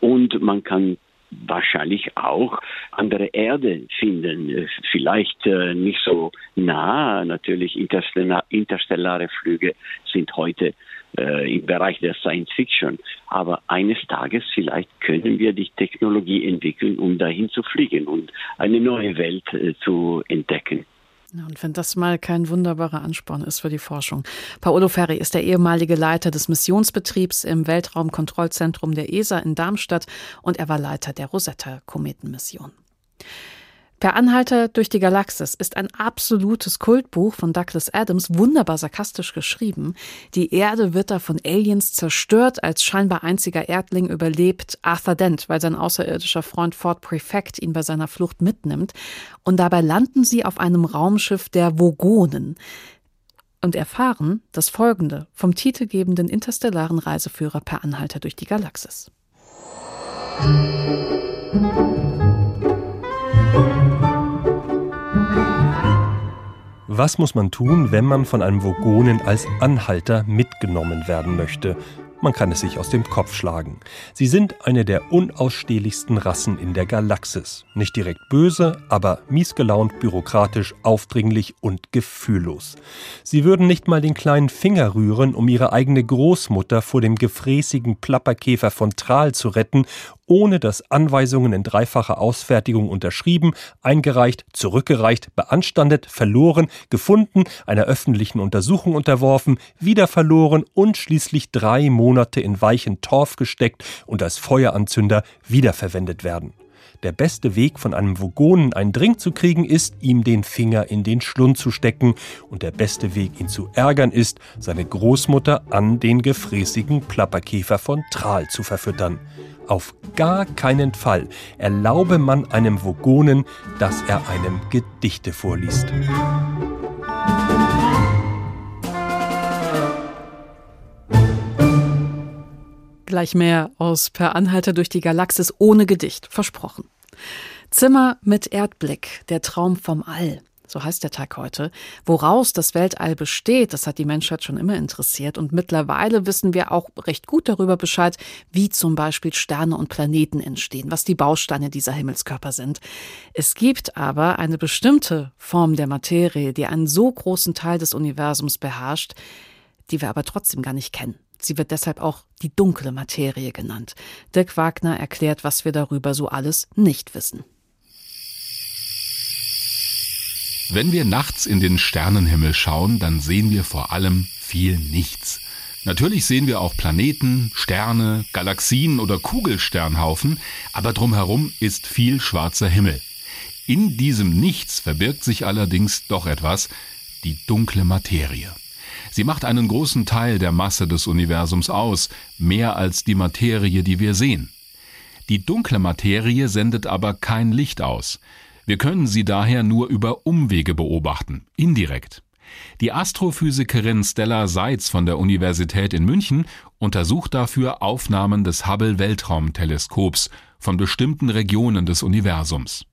Und man kann wahrscheinlich auch andere Erde finden. Äh, vielleicht äh, nicht so nah. Natürlich interstellar, interstellare Flüge sind heute äh, im Bereich der Science Fiction. Aber eines Tages vielleicht können wir die Technologie entwickeln, um dahin zu fliegen und eine neue Welt zu entdecken. Und wenn das mal kein wunderbarer Ansporn ist für die Forschung. Paolo Ferri ist der ehemalige Leiter des Missionsbetriebs im Weltraumkontrollzentrum der ESA in Darmstadt und er war Leiter der Rosetta-Kometenmission. Per Anhalter durch die Galaxis ist ein absolutes Kultbuch von Douglas Adams, wunderbar sarkastisch geschrieben. Die Erde wird da von Aliens zerstört, als scheinbar einziger Erdling überlebt Arthur Dent, weil sein außerirdischer Freund Ford Prefect ihn bei seiner Flucht mitnimmt. Und dabei landen sie auf einem Raumschiff der Vogonen und erfahren das Folgende vom titelgebenden interstellaren Reiseführer per Anhalter durch die Galaxis. Musik Was muss man tun, wenn man von einem Vogonen als Anhalter mitgenommen werden möchte? Man kann es sich aus dem Kopf schlagen. Sie sind eine der unausstehlichsten Rassen in der Galaxis. Nicht direkt böse, aber miesgelaunt, bürokratisch, aufdringlich und gefühllos. Sie würden nicht mal den kleinen Finger rühren, um ihre eigene Großmutter vor dem gefräßigen Plapperkäfer von Tral zu retten ohne dass Anweisungen in dreifacher Ausfertigung unterschrieben, eingereicht, zurückgereicht, beanstandet, verloren, gefunden, einer öffentlichen Untersuchung unterworfen, wieder verloren und schließlich drei Monate in weichen Torf gesteckt und als Feueranzünder wiederverwendet werden. Der beste Weg, von einem Vogonen einen Drink zu kriegen, ist, ihm den Finger in den Schlund zu stecken. Und der beste Weg, ihn zu ärgern, ist, seine Großmutter an den gefräßigen Plapperkäfer von Tral zu verfüttern. Auf gar keinen Fall erlaube man einem Vogonen, dass er einem Gedichte vorliest. Gleich mehr aus Per Anhalter durch die Galaxis ohne Gedicht, versprochen. Zimmer mit Erdblick, der Traum vom All so heißt der Tag heute. Woraus das Weltall besteht, das hat die Menschheit schon immer interessiert. Und mittlerweile wissen wir auch recht gut darüber Bescheid, wie zum Beispiel Sterne und Planeten entstehen, was die Bausteine dieser Himmelskörper sind. Es gibt aber eine bestimmte Form der Materie, die einen so großen Teil des Universums beherrscht, die wir aber trotzdem gar nicht kennen. Sie wird deshalb auch die dunkle Materie genannt. Dirk Wagner erklärt, was wir darüber so alles nicht wissen. Wenn wir nachts in den Sternenhimmel schauen, dann sehen wir vor allem viel Nichts. Natürlich sehen wir auch Planeten, Sterne, Galaxien oder Kugelsternhaufen, aber drumherum ist viel schwarzer Himmel. In diesem Nichts verbirgt sich allerdings doch etwas, die dunkle Materie. Sie macht einen großen Teil der Masse des Universums aus, mehr als die Materie, die wir sehen. Die dunkle Materie sendet aber kein Licht aus. Wir können sie daher nur über Umwege beobachten, indirekt. Die Astrophysikerin Stella Seitz von der Universität in München untersucht dafür Aufnahmen des Hubble Weltraumteleskops von bestimmten Regionen des Universums.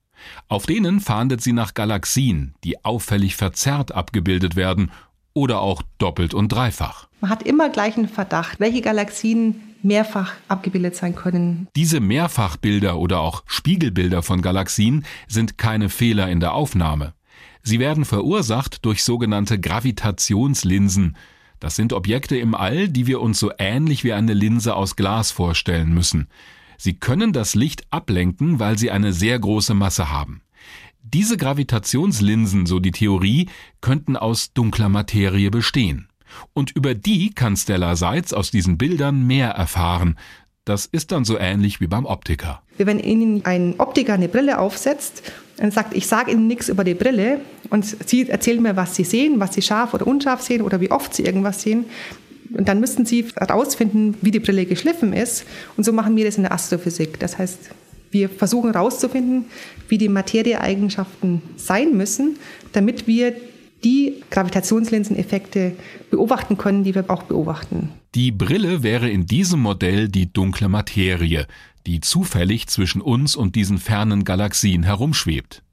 Auf denen fahndet sie nach Galaxien, die auffällig verzerrt abgebildet werden oder auch doppelt und dreifach. Man hat immer gleich einen Verdacht, welche Galaxien mehrfach abgebildet sein können. Diese Mehrfachbilder oder auch Spiegelbilder von Galaxien sind keine Fehler in der Aufnahme. Sie werden verursacht durch sogenannte Gravitationslinsen. Das sind Objekte im All, die wir uns so ähnlich wie eine Linse aus Glas vorstellen müssen. Sie können das Licht ablenken, weil sie eine sehr große Masse haben. Diese Gravitationslinsen, so die Theorie, könnten aus dunkler Materie bestehen. Und über die kann Stella Seitz aus diesen Bildern mehr erfahren. Das ist dann so ähnlich wie beim Optiker. Wenn Ihnen ein Optiker eine Brille aufsetzt und sagt, ich sage Ihnen nichts über die Brille und Sie erzählen mir, was Sie sehen, was Sie scharf oder unscharf sehen oder wie oft Sie irgendwas sehen, und dann müssten Sie herausfinden, wie die Brille geschliffen ist. Und so machen wir das in der Astrophysik. Das heißt, wir versuchen herauszufinden, wie die Materieeigenschaften sein müssen, damit wir die Gravitationslinseneffekte beobachten können, die wir auch beobachten. Die Brille wäre in diesem Modell die dunkle Materie, die zufällig zwischen uns und diesen fernen Galaxien herumschwebt.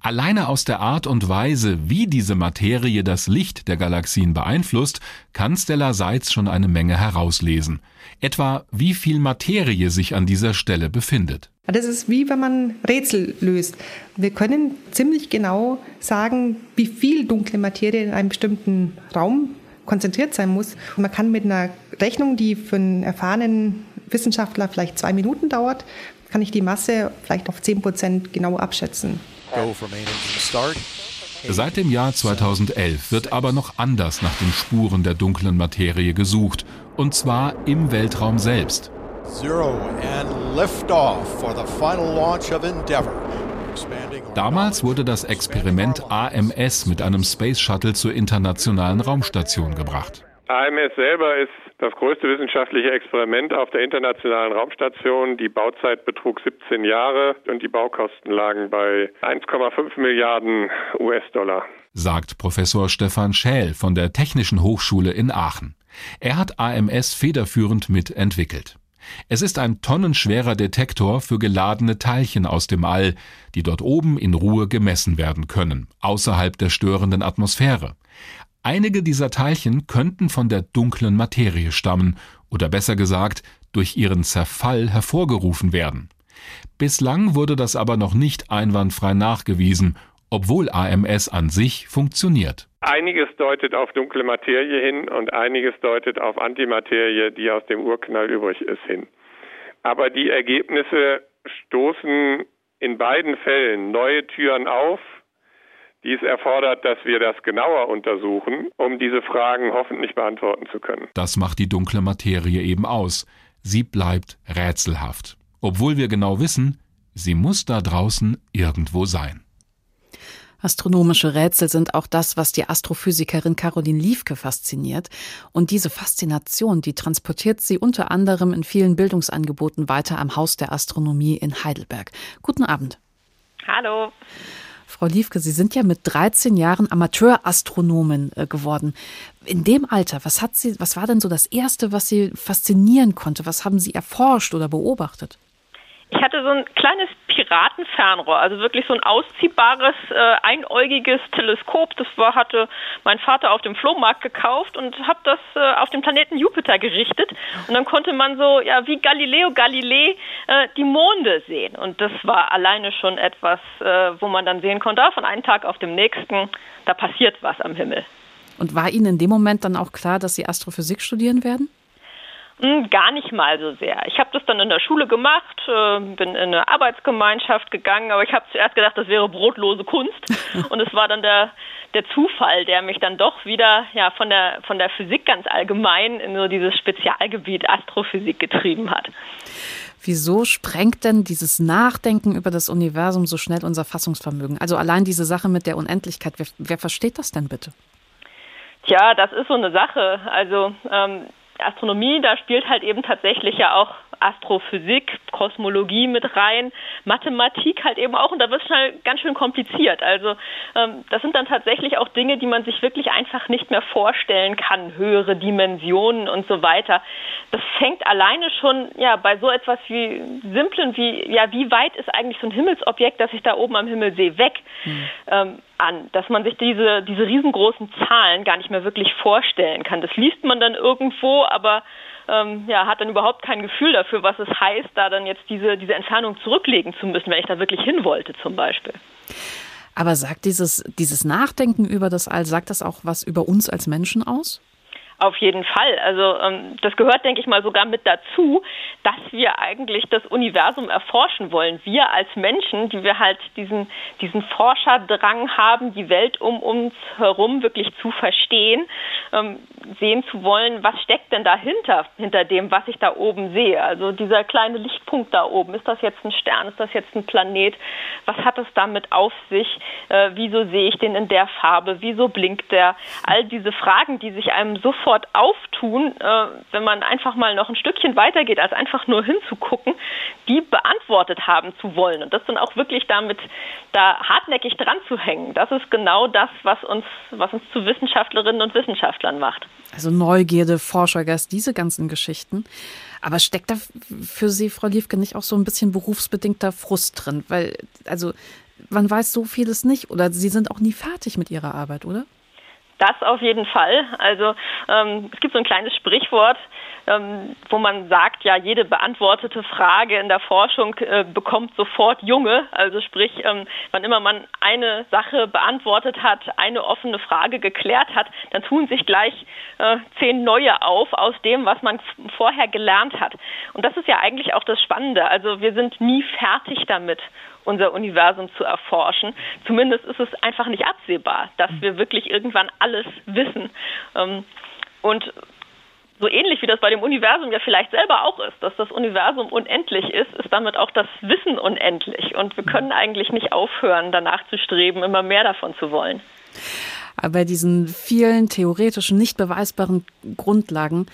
Alleine aus der Art und Weise, wie diese Materie das Licht der Galaxien beeinflusst, kann Stella Seitz schon eine Menge herauslesen. Etwa wie viel Materie sich an dieser Stelle befindet. Das ist wie wenn man Rätsel löst. Wir können ziemlich genau sagen, wie viel dunkle Materie in einem bestimmten Raum konzentriert sein muss. Und man kann mit einer Rechnung, die für einen erfahrenen Wissenschaftler vielleicht zwei Minuten dauert, kann ich die Masse vielleicht auf 10 Prozent genau abschätzen. Seit dem Jahr 2011 wird aber noch anders nach den Spuren der dunklen Materie gesucht, und zwar im Weltraum selbst. Damals wurde das Experiment AMS mit einem Space Shuttle zur internationalen Raumstation gebracht. AMS selber ist das größte wissenschaftliche Experiment auf der internationalen Raumstation. Die Bauzeit betrug 17 Jahre und die Baukosten lagen bei 1,5 Milliarden US-Dollar. Sagt Professor Stefan Schäl von der Technischen Hochschule in Aachen. Er hat AMS federführend mitentwickelt. Es ist ein tonnenschwerer Detektor für geladene Teilchen aus dem All, die dort oben in Ruhe gemessen werden können, außerhalb der störenden Atmosphäre. Einige dieser Teilchen könnten von der dunklen Materie stammen oder besser gesagt durch ihren Zerfall hervorgerufen werden. Bislang wurde das aber noch nicht einwandfrei nachgewiesen, obwohl AMS an sich funktioniert. Einiges deutet auf dunkle Materie hin und einiges deutet auf Antimaterie, die aus dem Urknall übrig ist, hin. Aber die Ergebnisse stoßen in beiden Fällen neue Türen auf, dies erfordert, dass wir das genauer untersuchen, um diese Fragen hoffentlich beantworten zu können. Das macht die dunkle Materie eben aus. Sie bleibt rätselhaft. Obwohl wir genau wissen, sie muss da draußen irgendwo sein. Astronomische Rätsel sind auch das, was die Astrophysikerin Caroline Liefke fasziniert. Und diese Faszination, die transportiert sie unter anderem in vielen Bildungsangeboten weiter am Haus der Astronomie in Heidelberg. Guten Abend. Hallo. Frau Liefke, Sie sind ja mit 13 Jahren Amateurastronomin äh, geworden. In dem Alter, was hat Sie, was war denn so das erste, was Sie faszinieren konnte? Was haben Sie erforscht oder beobachtet? Ich hatte so ein kleines Piratenfernrohr, also wirklich so ein ausziehbares, äh, einäugiges Teleskop. Das war, hatte mein Vater auf dem Flohmarkt gekauft und habe das äh, auf den Planeten Jupiter gerichtet. Und dann konnte man so, ja, wie Galileo Galilei äh, die Monde sehen. Und das war alleine schon etwas, äh, wo man dann sehen konnte, ah, von einem Tag auf dem nächsten, da passiert was am Himmel. Und war Ihnen in dem Moment dann auch klar, dass Sie Astrophysik studieren werden? Hm, gar nicht mal so sehr. Ich habe das dann in der Schule gemacht, äh, bin in eine Arbeitsgemeinschaft gegangen, aber ich habe zuerst gedacht, das wäre brotlose Kunst. Und es war dann der, der Zufall, der mich dann doch wieder ja, von, der, von der Physik ganz allgemein in so dieses Spezialgebiet Astrophysik getrieben hat. Wieso sprengt denn dieses Nachdenken über das Universum so schnell unser Fassungsvermögen? Also allein diese Sache mit der Unendlichkeit, wer, wer versteht das denn bitte? Tja, das ist so eine Sache. Also ähm, Astronomie, da spielt halt eben tatsächlich ja auch Astrophysik, Kosmologie mit rein, Mathematik halt eben auch und da wird es schnell ganz schön kompliziert. Also ähm, das sind dann tatsächlich auch Dinge, die man sich wirklich einfach nicht mehr vorstellen kann, höhere Dimensionen und so weiter. Das fängt alleine schon ja bei so etwas wie simplen wie ja wie weit ist eigentlich so ein Himmelsobjekt, das ich da oben am Himmel sehe, weg. Mhm. Ähm, an, dass man sich diese, diese riesengroßen Zahlen gar nicht mehr wirklich vorstellen kann. Das liest man dann irgendwo, aber ähm, ja, hat dann überhaupt kein Gefühl dafür, was es heißt, da dann jetzt diese, diese Entfernung zurücklegen zu müssen, wenn ich da wirklich hin wollte zum Beispiel. Aber sagt dieses, dieses Nachdenken über das All, sagt das auch was über uns als Menschen aus? Auf jeden Fall. Also ähm, das gehört, denke ich mal, sogar mit dazu, dass wir eigentlich das Universum erforschen wollen. Wir als Menschen, die wir halt diesen, diesen Forscherdrang haben, die Welt um uns herum wirklich zu verstehen. Ähm, sehen zu wollen, was steckt denn dahinter, hinter dem, was ich da oben sehe. Also dieser kleine Lichtpunkt da oben, ist das jetzt ein Stern, ist das jetzt ein Planet? Was hat es damit auf sich? Äh, wieso sehe ich den in der Farbe? Wieso blinkt der? All diese Fragen, die sich einem sofort auftun, äh, wenn man einfach mal noch ein Stückchen weitergeht, als einfach nur hinzugucken, die beantwortet haben zu wollen. Und das dann auch wirklich damit da hartnäckig dran zu hängen. Das ist genau das, was uns, was uns zu Wissenschaftlerinnen und Wissenschaftlern macht. Also Neugierde, Forschergeist, diese ganzen Geschichten. Aber steckt da für Sie, Frau Liefke, nicht auch so ein bisschen berufsbedingter Frust drin? Weil, also, man weiß so vieles nicht oder Sie sind auch nie fertig mit Ihrer Arbeit, oder? Das auf jeden Fall. Also ähm, es gibt so ein kleines Sprichwort, ähm, wo man sagt, ja, jede beantwortete Frage in der Forschung äh, bekommt sofort Junge. Also sprich, ähm, wann immer man eine Sache beantwortet hat, eine offene Frage geklärt hat, dann tun sich gleich äh, zehn neue auf aus dem, was man vorher gelernt hat. Und das ist ja eigentlich auch das Spannende. Also wir sind nie fertig damit unser Universum zu erforschen. Zumindest ist es einfach nicht absehbar, dass wir wirklich irgendwann alles wissen. Ähm, und so ähnlich wie das bei dem Universum ja vielleicht selber auch ist, dass das Universum unendlich ist, ist damit auch das Wissen unendlich. Und wir können eigentlich nicht aufhören, danach zu streben, immer mehr davon zu wollen. Aber bei diesen vielen theoretischen, nicht beweisbaren Grundlagen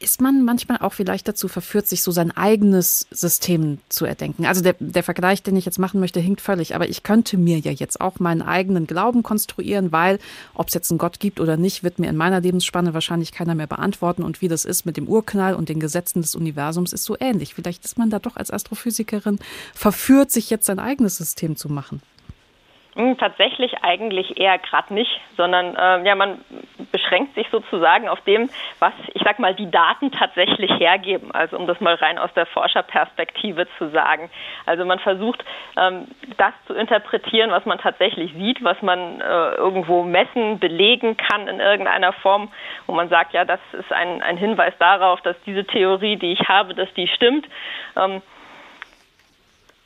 ist man manchmal auch vielleicht dazu verführt, sich so sein eigenes System zu erdenken. Also der, der Vergleich, den ich jetzt machen möchte, hinkt völlig. Aber ich könnte mir ja jetzt auch meinen eigenen Glauben konstruieren, weil ob es jetzt einen Gott gibt oder nicht, wird mir in meiner Lebensspanne wahrscheinlich keiner mehr beantworten. Und wie das ist mit dem Urknall und den Gesetzen des Universums, ist so ähnlich. Vielleicht ist man da doch als Astrophysikerin verführt, sich jetzt sein eigenes System zu machen. Hm, tatsächlich eigentlich eher gerade nicht, sondern äh, ja, man beschränkt sich sozusagen auf dem, was ich sag mal die Daten tatsächlich hergeben. Also um das mal rein aus der Forscherperspektive zu sagen. Also man versucht, ähm, das zu interpretieren, was man tatsächlich sieht, was man äh, irgendwo messen, belegen kann in irgendeiner Form, wo man sagt, ja, das ist ein, ein Hinweis darauf, dass diese Theorie, die ich habe, dass die stimmt. Ähm,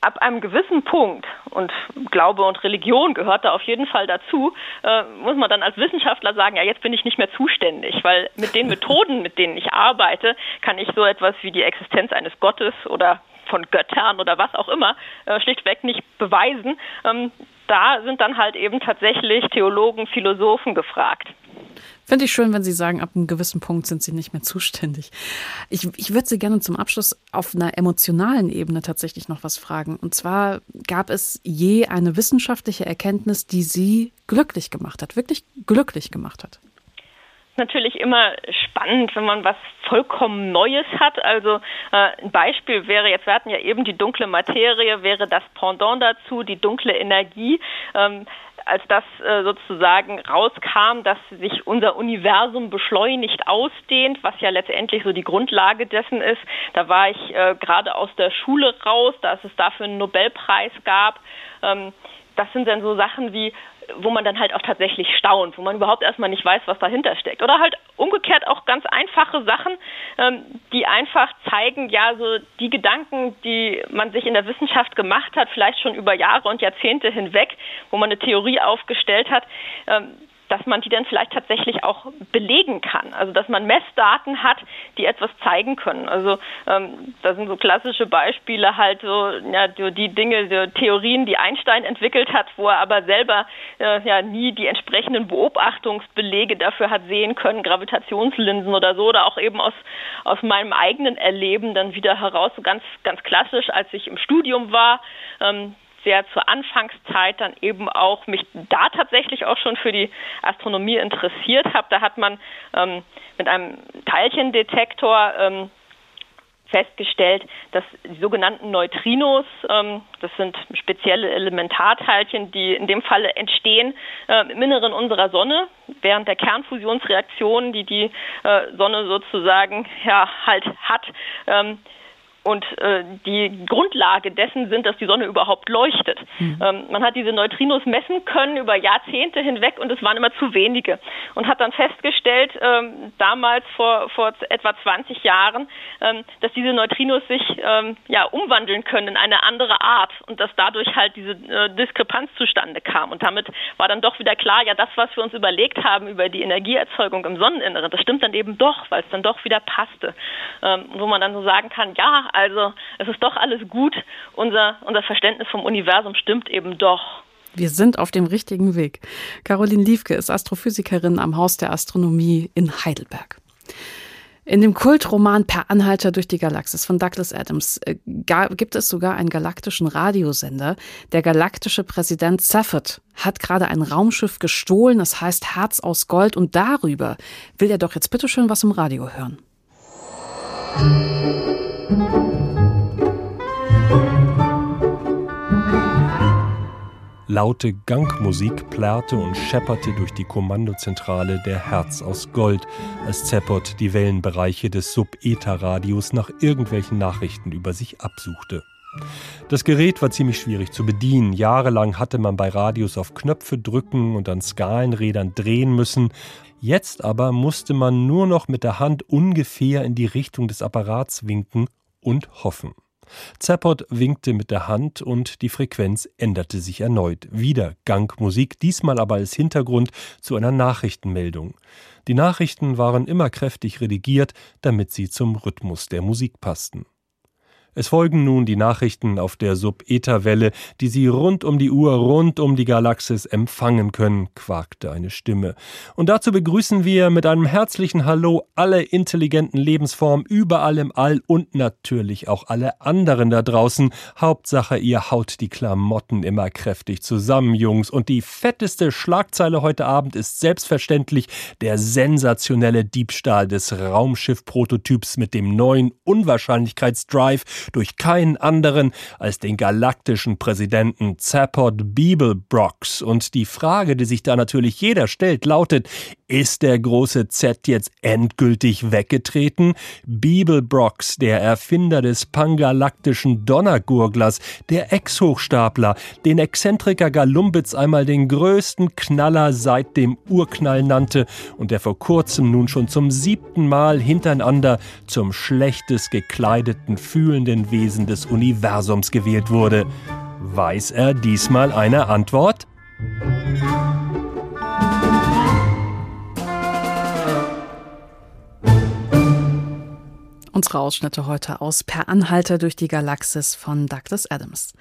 ab einem gewissen Punkt, und Glaube und Religion gehört da auf jeden Fall dazu, äh, muss man dann als Wissenschaftler sagen, ja, jetzt bin ich nicht mehr zuständig, weil mit den Methoden, mit denen ich arbeite, kann ich so etwas wie die Existenz eines Gottes oder von Göttern oder was auch immer äh, schlichtweg nicht beweisen. Ähm, da sind dann halt eben tatsächlich Theologen, Philosophen gefragt. Finde ich schön, wenn Sie sagen, ab einem gewissen Punkt sind Sie nicht mehr zuständig. Ich, ich würde Sie gerne zum Abschluss auf einer emotionalen Ebene tatsächlich noch was fragen. Und zwar gab es je eine wissenschaftliche Erkenntnis, die Sie glücklich gemacht hat, wirklich glücklich gemacht hat? natürlich immer spannend, wenn man was vollkommen Neues hat. Also äh, ein Beispiel wäre, jetzt wir hatten ja eben die dunkle Materie, wäre das Pendant dazu, die dunkle Energie. Ähm, als das äh, sozusagen rauskam, dass sich unser Universum beschleunigt ausdehnt, was ja letztendlich so die Grundlage dessen ist, da war ich äh, gerade aus der Schule raus, dass es dafür einen Nobelpreis gab. Ähm, das sind dann so Sachen wie, wo man dann halt auch tatsächlich staunt, wo man überhaupt erstmal nicht weiß, was dahinter steckt. Oder halt umgekehrt auch ganz einfache Sachen, ähm, die einfach zeigen, ja, so die Gedanken, die man sich in der Wissenschaft gemacht hat, vielleicht schon über Jahre und Jahrzehnte hinweg, wo man eine Theorie aufgestellt hat, ähm, dass man die dann vielleicht tatsächlich auch belegen kann. Also dass man Messdaten hat, die etwas zeigen können. Also ähm, das sind so klassische Beispiele halt so ja, die Dinge, die Theorien, die Einstein entwickelt hat, wo er aber selber äh, ja nie die entsprechenden Beobachtungsbelege dafür hat sehen können, Gravitationslinsen oder so, oder auch eben aus aus meinem eigenen Erleben dann wieder heraus, so ganz ganz klassisch, als ich im Studium war. Ähm, sehr zur Anfangszeit dann eben auch mich da tatsächlich auch schon für die Astronomie interessiert habe. Da hat man ähm, mit einem Teilchendetektor ähm, festgestellt, dass die sogenannten Neutrinos, ähm, das sind spezielle Elementarteilchen, die in dem Falle entstehen äh, im Inneren unserer Sonne während der Kernfusionsreaktionen, die die äh, Sonne sozusagen ja halt hat. Ähm, und äh, die Grundlage dessen sind, dass die Sonne überhaupt leuchtet. Mhm. Ähm, man hat diese Neutrinos messen können über Jahrzehnte hinweg und es waren immer zu wenige und hat dann festgestellt, ähm, damals vor, vor etwa 20 Jahren, ähm, dass diese Neutrinos sich ähm, ja, umwandeln können in eine andere Art und dass dadurch halt diese äh, Diskrepanz zustande kam. Und damit war dann doch wieder klar, ja, das, was wir uns überlegt haben über die Energieerzeugung im Sonneninneren, das stimmt dann eben doch, weil es dann doch wieder passte. Ähm, wo man dann so sagen kann, ja, also es ist doch alles gut, unser, unser Verständnis vom Universum stimmt eben doch. Wir sind auf dem richtigen Weg. Caroline Liefke ist Astrophysikerin am Haus der Astronomie in Heidelberg. In dem Kultroman Per Anhalter durch die Galaxis von Douglas Adams äh, gibt es sogar einen galaktischen Radiosender. Der galaktische Präsident Safford hat gerade ein Raumschiff gestohlen, das heißt Herz aus Gold, und darüber will er doch jetzt bitteschön was im Radio hören. Laute Gangmusik plärrte und schepperte durch die Kommandozentrale der Herz aus Gold, als Zeppot die Wellenbereiche des Sub-Ether-Radios nach irgendwelchen Nachrichten über sich absuchte. Das Gerät war ziemlich schwierig zu bedienen. Jahrelang hatte man bei Radios auf Knöpfe drücken und an Skalenrädern drehen müssen. Jetzt aber musste man nur noch mit der Hand ungefähr in die Richtung des Apparats winken und hoffen. Zappot winkte mit der Hand und die Frequenz änderte sich erneut. Wieder Gangmusik, diesmal aber als Hintergrund zu einer Nachrichtenmeldung. Die Nachrichten waren immer kräftig redigiert, damit sie zum Rhythmus der Musik passten. Es folgen nun die Nachrichten auf der Sub-Ether-Welle, die Sie rund um die Uhr, rund um die Galaxis empfangen können, quakte eine Stimme. Und dazu begrüßen wir mit einem herzlichen Hallo alle intelligenten Lebensformen überall im All und natürlich auch alle anderen da draußen. Hauptsache, ihr haut die Klamotten immer kräftig zusammen, Jungs. Und die fetteste Schlagzeile heute Abend ist selbstverständlich der sensationelle Diebstahl des Raumschiff-Prototyps mit dem neuen Unwahrscheinlichkeitsdrive durch keinen anderen als den galaktischen Präsidenten Zapport Beeblebrox. Und die Frage, die sich da natürlich jeder stellt, lautet, ist der große Z jetzt endgültig weggetreten? Beeblebrox, der Erfinder des pangalaktischen Donnergurglers, der Ex-Hochstapler, den Exzentriker Galumbitz einmal den größten Knaller seit dem Urknall nannte und der vor kurzem nun schon zum siebten Mal hintereinander zum schlechtest gekleideten, fühlenden Wesen des Universums gewählt wurde. Weiß er diesmal eine Antwort? Unsere Ausschnitte heute aus Per Anhalter durch die Galaxis von Douglas Adams.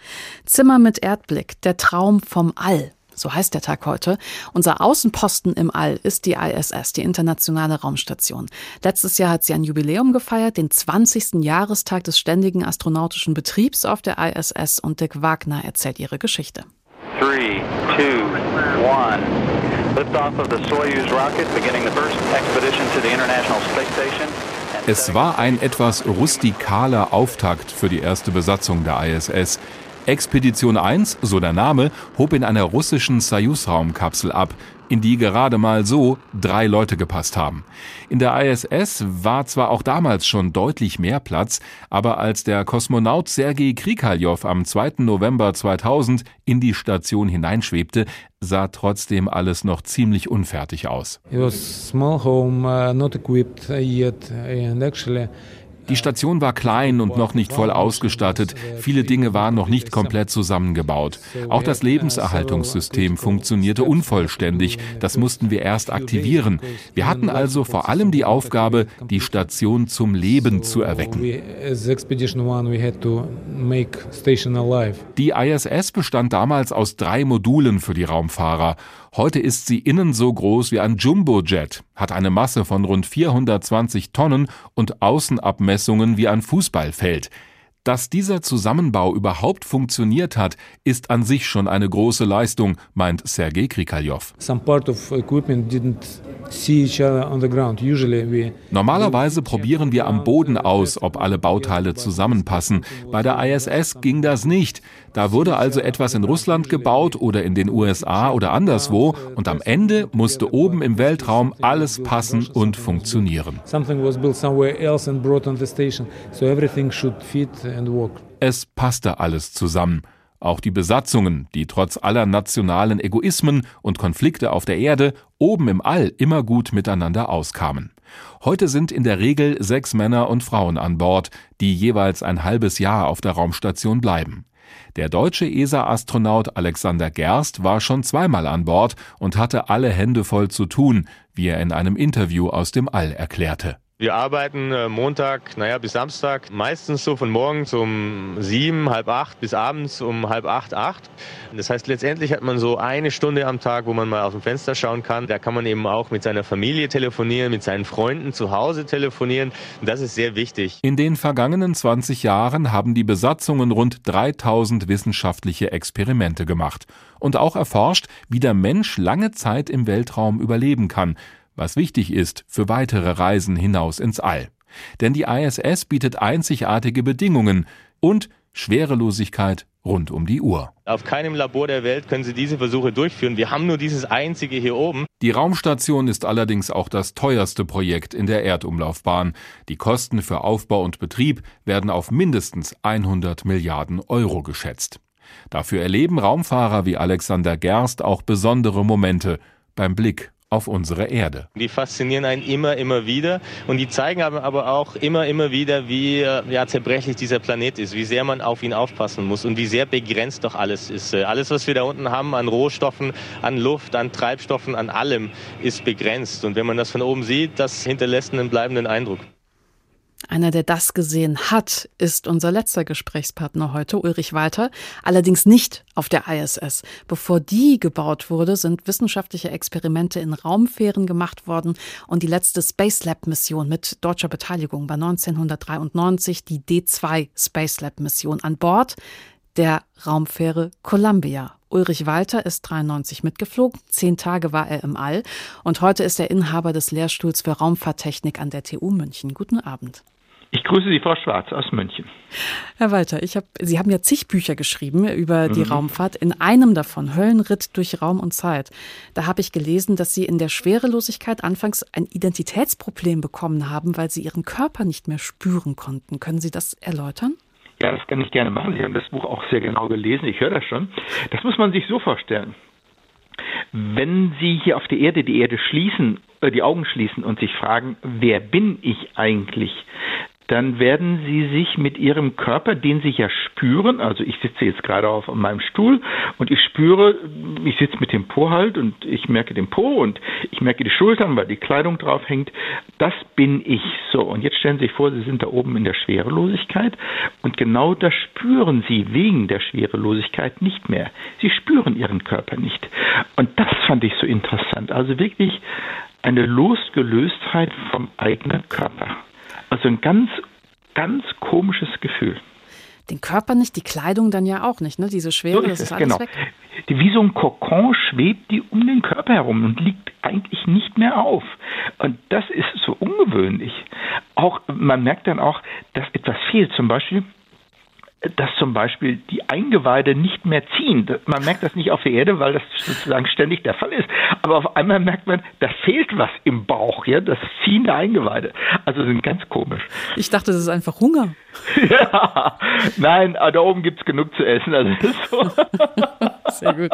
Zimmer mit Erdblick, der Traum vom All. So heißt der Tag heute. Unser Außenposten im All ist die ISS, die Internationale Raumstation. Letztes Jahr hat sie ein Jubiläum gefeiert, den 20. Jahrestag des ständigen astronautischen Betriebs auf der ISS und Dick Wagner erzählt ihre Geschichte. Three, two, one. Liftoff of the Soyuz rocket, beginning the first expedition to the International Space Station. Es war ein etwas rustikaler Auftakt für die erste Besatzung der ISS. Expedition 1, so der Name, hob in einer russischen Soyuz-Raumkapsel ab, in die gerade mal so drei Leute gepasst haben. In der ISS war zwar auch damals schon deutlich mehr Platz, aber als der Kosmonaut Sergei Krikaljow am 2. November 2000 in die Station hineinschwebte, sah trotzdem alles noch ziemlich unfertig aus. It was small home, uh, not equipped yet, and actually die Station war klein und noch nicht voll ausgestattet. Viele Dinge waren noch nicht komplett zusammengebaut. Auch das Lebenserhaltungssystem funktionierte unvollständig. Das mussten wir erst aktivieren. Wir hatten also vor allem die Aufgabe, die Station zum Leben zu erwecken. Die ISS bestand damals aus drei Modulen für die Raumfahrer. Heute ist sie innen so groß wie ein Jumbojet, hat eine Masse von rund 420 Tonnen und Außenabmessungen wie ein Fußballfeld. Dass dieser Zusammenbau überhaupt funktioniert hat, ist an sich schon eine große Leistung, meint Sergei Krikaljow. Normalerweise probieren wir am Boden aus, ob alle Bauteile zusammenpassen. Bei der ISS ging das nicht. Da wurde also etwas in Russland gebaut oder in den USA oder anderswo und am Ende musste oben im Weltraum alles passen und funktionieren. Es passte alles zusammen. Auch die Besatzungen, die trotz aller nationalen Egoismen und Konflikte auf der Erde oben im All immer gut miteinander auskamen. Heute sind in der Regel sechs Männer und Frauen an Bord, die jeweils ein halbes Jahr auf der Raumstation bleiben. Der deutsche ESA-Astronaut Alexander Gerst war schon zweimal an Bord und hatte alle Hände voll zu tun, wie er in einem Interview aus dem All erklärte. Wir arbeiten äh, Montag, naja, bis Samstag, meistens so von morgens um sieben, halb acht bis abends um halb acht, acht. Das heißt, letztendlich hat man so eine Stunde am Tag, wo man mal aus dem Fenster schauen kann. Da kann man eben auch mit seiner Familie telefonieren, mit seinen Freunden zu Hause telefonieren. Das ist sehr wichtig. In den vergangenen 20 Jahren haben die Besatzungen rund 3000 wissenschaftliche Experimente gemacht und auch erforscht, wie der Mensch lange Zeit im Weltraum überleben kann was wichtig ist für weitere Reisen hinaus ins All. Denn die ISS bietet einzigartige Bedingungen und Schwerelosigkeit rund um die Uhr. Auf keinem Labor der Welt können Sie diese Versuche durchführen. Wir haben nur dieses einzige hier oben. Die Raumstation ist allerdings auch das teuerste Projekt in der Erdumlaufbahn. Die Kosten für Aufbau und Betrieb werden auf mindestens 100 Milliarden Euro geschätzt. Dafür erleben Raumfahrer wie Alexander Gerst auch besondere Momente beim Blick auf unsere Erde. Die faszinieren einen immer, immer wieder und die zeigen aber auch immer, immer wieder, wie äh, ja, zerbrechlich dieser Planet ist, wie sehr man auf ihn aufpassen muss und wie sehr begrenzt doch alles ist. Äh, alles, was wir da unten haben an Rohstoffen, an Luft, an Treibstoffen, an allem, ist begrenzt. Und wenn man das von oben sieht, das hinterlässt einen bleibenden Eindruck. Einer, der das gesehen hat, ist unser letzter Gesprächspartner heute, Ulrich Walter, allerdings nicht auf der ISS. Bevor die gebaut wurde, sind wissenschaftliche Experimente in Raumfähren gemacht worden und die letzte Space Lab Mission mit deutscher Beteiligung war 1993 die D2 Space Lab Mission an Bord der Raumfähre Columbia. Ulrich Walter ist 93 mitgeflogen, zehn Tage war er im All und heute ist er Inhaber des Lehrstuhls für Raumfahrttechnik an der TU München. Guten Abend. Ich grüße Sie, Frau Schwarz aus München. Herr Walter, ich hab, Sie haben ja zig Bücher geschrieben über die mhm. Raumfahrt. In einem davon, Höllenritt durch Raum und Zeit, da habe ich gelesen, dass Sie in der Schwerelosigkeit anfangs ein Identitätsproblem bekommen haben, weil Sie Ihren Körper nicht mehr spüren konnten. Können Sie das erläutern? Ja, das kann ich gerne machen. Sie haben das Buch auch sehr genau gelesen. Ich höre das schon. Das muss man sich so vorstellen. Wenn Sie hier auf der Erde die Erde schließen, äh, die Augen schließen und sich fragen, wer bin ich eigentlich, dann werden Sie sich mit Ihrem Körper, den Sie ja spüren, also ich sitze jetzt gerade auf meinem Stuhl und ich spüre, ich sitze mit dem Po halt und ich merke den Po und ich merke die Schultern, weil die Kleidung drauf hängt. Das bin ich so. Und jetzt stellen Sie sich vor, Sie sind da oben in der Schwerelosigkeit und genau das spüren Sie wegen der Schwerelosigkeit nicht mehr. Sie spüren Ihren Körper nicht. Und das fand ich so interessant. Also wirklich eine Losgelöstheit vom eigenen Körper. Also ein ganz, ganz komisches Gefühl. Den Körper nicht, die Kleidung dann ja auch nicht, ne? Diese Schwere, so das ist alles genau. weg. Die, wie so ein Kokon schwebt die um den Körper herum und liegt eigentlich nicht mehr auf. Und das ist so ungewöhnlich. Auch man merkt dann auch, dass etwas fehlt. Zum Beispiel dass zum Beispiel die Eingeweide nicht mehr ziehen. Man merkt das nicht auf der Erde, weil das sozusagen ständig der Fall ist. Aber auf einmal merkt man, da fehlt was im Bauch, ja, das Ziehen der Eingeweide. Also sind ganz komisch. Ich dachte, das ist einfach Hunger. ja, nein, da oben gibt es genug zu essen. Also so. Sehr gut.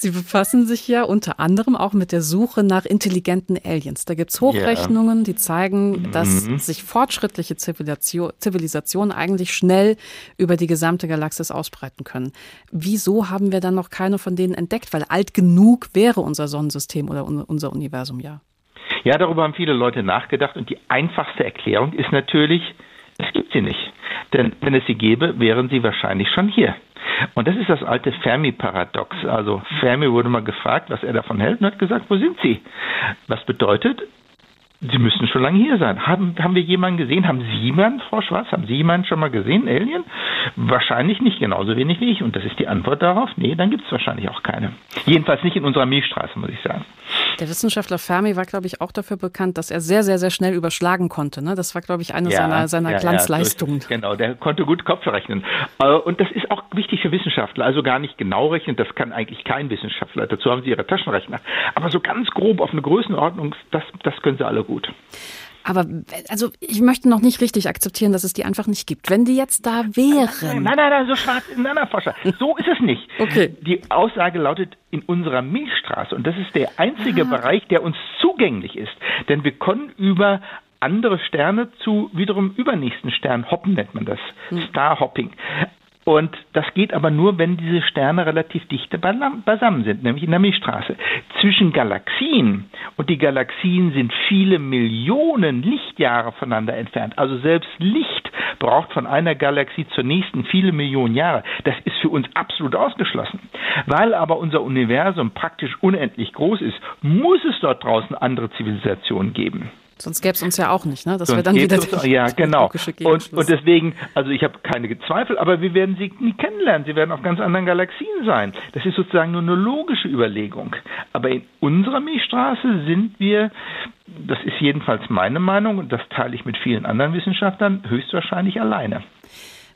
Sie befassen sich ja unter anderem auch mit der Suche nach intelligenten Aliens. Da gibt es Hochrechnungen, yeah. die zeigen, dass mhm. sich fortschrittliche Zivilisation, Zivilisationen eigentlich schnell über die gesamte Galaxis ausbreiten können. Wieso haben wir dann noch keine von denen entdeckt? Weil alt genug wäre unser Sonnensystem oder unser Universum ja. Ja, darüber haben viele Leute nachgedacht und die einfachste Erklärung ist natürlich, es gibt sie nicht. Denn wenn es sie gäbe, wären sie wahrscheinlich schon hier. Und das ist das alte Fermi-Paradox. Also Fermi wurde mal gefragt, was er davon hält und hat gesagt, wo sind Sie? Was bedeutet, Sie müssen schon lange hier sein. Haben, haben wir jemanden gesehen? Haben Sie jemanden, Frau Schwarz? Haben Sie jemanden schon mal gesehen, Alien? Wahrscheinlich nicht, genauso wenig wie ich. Und das ist die Antwort darauf. Nee, dann gibt es wahrscheinlich auch keine. Jedenfalls nicht in unserer Milchstraße, muss ich sagen. Der Wissenschaftler Fermi war, glaube ich, auch dafür bekannt, dass er sehr, sehr, sehr schnell überschlagen konnte. Ne? Das war, glaube ich, eine ja, seiner, seiner ja, Glanzleistungen. Ja, genau, der konnte gut Kopf rechnen. Äh, und das ist auch wichtig für Wissenschaftler. Also gar nicht genau rechnen, das kann eigentlich kein Wissenschaftler. Dazu haben sie ihre Taschenrechner. Aber so ganz grob auf eine Größenordnung, das, das können sie alle gut. Aber also ich möchte noch nicht richtig akzeptieren, dass es die einfach nicht gibt. Wenn die jetzt da wären. Nein, nein, nein, so schwarz ineinander, Forscher. So ist es nicht. Okay. Die Aussage lautet in unserer Milchstraße und das ist der einzige ah. Bereich, der uns zugänglich ist. Denn wir können über andere Sterne zu wiederum übernächsten Sternen hoppen, nennt man das. Hm. Star Hopping. Und das geht aber nur, wenn diese Sterne relativ dicht beisammen sind, nämlich in der Milchstraße. Zwischen Galaxien, und die Galaxien sind viele Millionen Lichtjahre voneinander entfernt, also selbst Licht braucht von einer Galaxie zur nächsten viele Millionen Jahre. Das ist für uns absolut ausgeschlossen. Weil aber unser Universum praktisch unendlich groß ist, muss es dort draußen andere Zivilisationen geben. Sonst gäbe es uns ja auch nicht, ne? Das wäre dann wieder uns, Ja, genau. Und, und deswegen, also ich habe keine Zweifel, aber wir werden sie nie kennenlernen. Sie werden auf ganz anderen Galaxien sein. Das ist sozusagen nur eine logische Überlegung. Aber in unserer Milchstraße sind wir, das ist jedenfalls meine Meinung und das teile ich mit vielen anderen Wissenschaftlern, höchstwahrscheinlich alleine.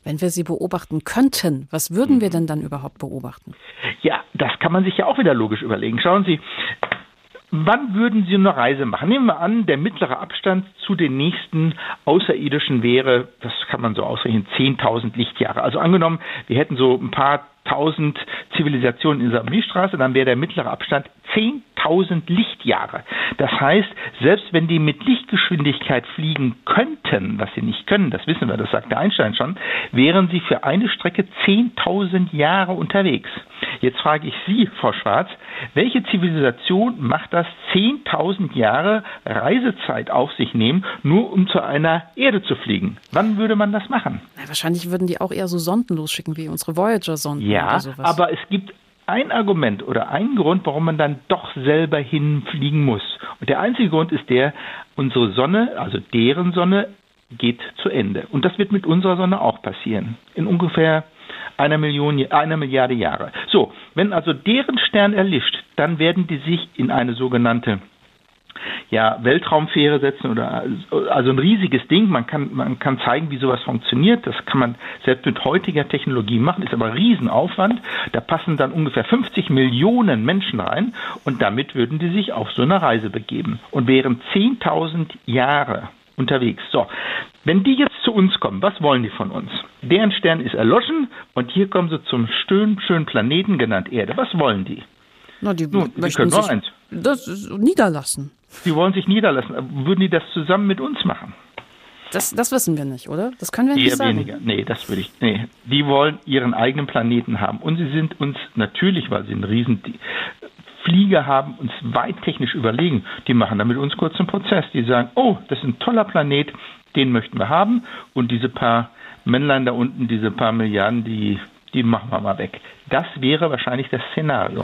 Wenn wir sie beobachten könnten, was würden wir mhm. denn dann überhaupt beobachten? Ja, das kann man sich ja auch wieder logisch überlegen. Schauen Sie, Wann würden Sie eine Reise machen? Nehmen wir an, der mittlere Abstand zu den nächsten Außerirdischen wäre, das kann man so ausrechnen, 10.000 Lichtjahre. Also angenommen, wir hätten so ein paar tausend Zivilisationen in dieser Milchstraße, dann wäre der mittlere Abstand 10.000 Lichtjahre. Das heißt, selbst wenn die mit Lichtgeschwindigkeit fliegen könnten, was sie nicht können, das wissen wir, das sagt der Einstein schon, wären sie für eine Strecke 10.000 Jahre unterwegs. Jetzt frage ich Sie, Frau Schwarz, welche Zivilisation macht das 10.000 Jahre Reisezeit auf sich nehmen, nur um zu einer Erde zu fliegen? Wann würde man das machen? Na, wahrscheinlich würden die auch eher so Sonden losschicken wie unsere Voyager-Sonden. Ja, aber es gibt ein Argument oder ein Grund, warum man dann doch selber hinfliegen muss. Und der einzige Grund ist der, unsere Sonne, also deren Sonne, geht zu Ende. Und das wird mit unserer Sonne auch passieren. In ungefähr einer Million, einer Milliarde Jahre. So, wenn also deren Stern erlischt, dann werden die sich in eine sogenannte ja, Weltraumfähre setzen oder also ein riesiges Ding. Man kann, man kann zeigen, wie sowas funktioniert. Das kann man selbst mit heutiger Technologie machen, ist aber Riesenaufwand. Da passen dann ungefähr 50 Millionen Menschen rein und damit würden die sich auf so eine Reise begeben und wären 10.000 Jahre unterwegs. So, wenn die jetzt zu uns kommen, was wollen die von uns? Deren Stern ist erloschen und hier kommen sie zum schönen, schönen Planeten genannt Erde. Was wollen die? Na, die, Nun, die möchten sich eins. das niederlassen. Sie wollen sich niederlassen. Würden die das zusammen mit uns machen? Das, das wissen wir nicht, oder? Das können wir nicht Eher sagen. weniger. Nee, das würde ich. Nee. Die wollen ihren eigenen Planeten haben. Und sie sind uns natürlich, weil sie einen riesen Flieger haben, uns weit technisch überlegen. Die machen dann mit uns kurz einen Prozess. Die sagen, oh, das ist ein toller Planet, den möchten wir haben. Und diese paar Männlein da unten, diese paar Milliarden, die die machen wir mal weg. Das wäre wahrscheinlich das Szenario.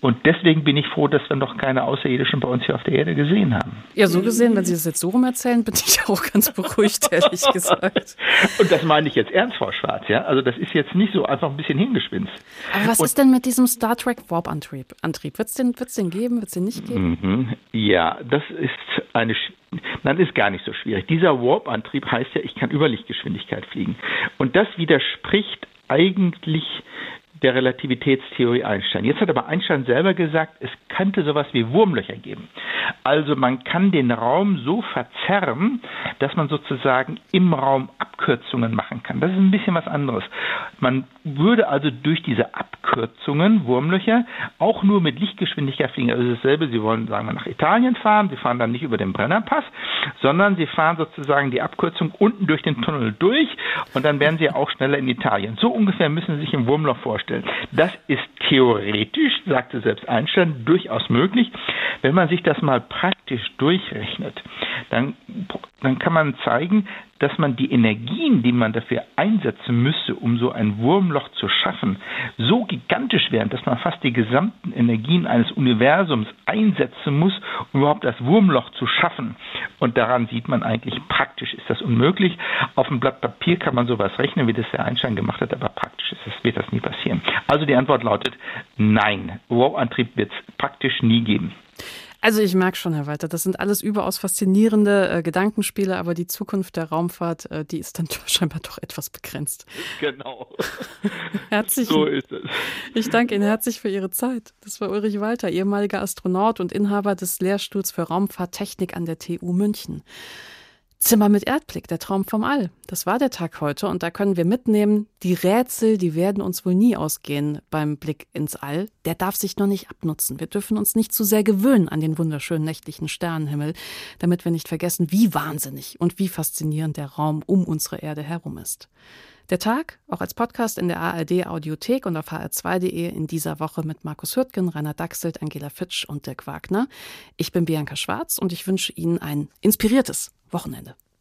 Und deswegen bin ich froh, dass wir noch keine Außerirdischen bei uns hier auf der Erde gesehen haben. Ja, so gesehen, wenn Sie das jetzt so rum erzählen, bin ich auch ganz beruhigt, ehrlich gesagt. Und das meine ich jetzt ernst, Frau Schwarz, ja? Also das ist jetzt nicht so einfach ein bisschen hingespinst. Aber was Und, ist denn mit diesem Star Trek Warp-Antrieb? Antrieb? Wird es den, wird's den geben, wird es den nicht geben? Mhm. Ja, das ist eine Nein, ist gar nicht so schwierig. Dieser Warp-Antrieb heißt ja, ich kann Überlichtgeschwindigkeit fliegen. Und das widerspricht eigentlich der Relativitätstheorie Einstein. Jetzt hat aber Einstein selber gesagt, es könnte sowas wie Wurmlöcher geben. Also man kann den Raum so verzerren, dass man sozusagen im Raum Abkürzungen machen kann. Das ist ein bisschen was anderes. Man würde also durch diese Abkürzungen, Wurmlöcher, auch nur mit Lichtgeschwindigkeit fliegen. Also dasselbe, Sie wollen, sagen wir, nach Italien fahren, Sie fahren dann nicht über den Brennerpass, sondern Sie fahren sozusagen die Abkürzung unten durch den Tunnel durch und dann wären Sie auch schneller in Italien. So ungefähr müssen Sie sich im Wurmloch vorstellen vorstellen. Das ist theoretisch, sagte selbst Einstein, durchaus möglich. Wenn man sich das mal praktisch durchrechnet, dann, dann kann man zeigen, dass man die Energien, die man dafür einsetzen müsste, um so ein Wurmloch zu schaffen, so gigantisch wären, dass man fast die gesamten Energien eines Universums einsetzen muss, um überhaupt das Wurmloch zu schaffen. Und daran sieht man eigentlich, praktisch ist das unmöglich. Auf dem Blatt Papier kann man sowas rechnen, wie das der Einstein gemacht hat, aber praktisch ist das, wird das nie passieren. Also die Antwort lautet nein. Warp-Antrieb wird es praktisch nie geben. Also ich merke schon, Herr Walter, das sind alles überaus faszinierende äh, Gedankenspiele, aber die Zukunft der Raumfahrt, äh, die ist dann scheinbar doch etwas begrenzt. Genau. herzlich. So ist es. Ich danke Ihnen herzlich für Ihre Zeit. Das war Ulrich Walter, ehemaliger Astronaut und Inhaber des Lehrstuhls für Raumfahrttechnik an der TU München. Zimmer mit Erdblick, der Traum vom All. Das war der Tag heute und da können wir mitnehmen, die Rätsel, die werden uns wohl nie ausgehen beim Blick ins All. Der darf sich noch nicht abnutzen. Wir dürfen uns nicht zu sehr gewöhnen an den wunderschönen nächtlichen Sternenhimmel, damit wir nicht vergessen, wie wahnsinnig und wie faszinierend der Raum um unsere Erde herum ist. Der Tag, auch als Podcast in der ARD Audiothek und auf hr2.de in dieser Woche mit Markus Hürtgen, Rainer Dachselt, Angela Fitsch und Dirk Wagner. Ich bin Bianca Schwarz und ich wünsche Ihnen ein inspiriertes Wochenende.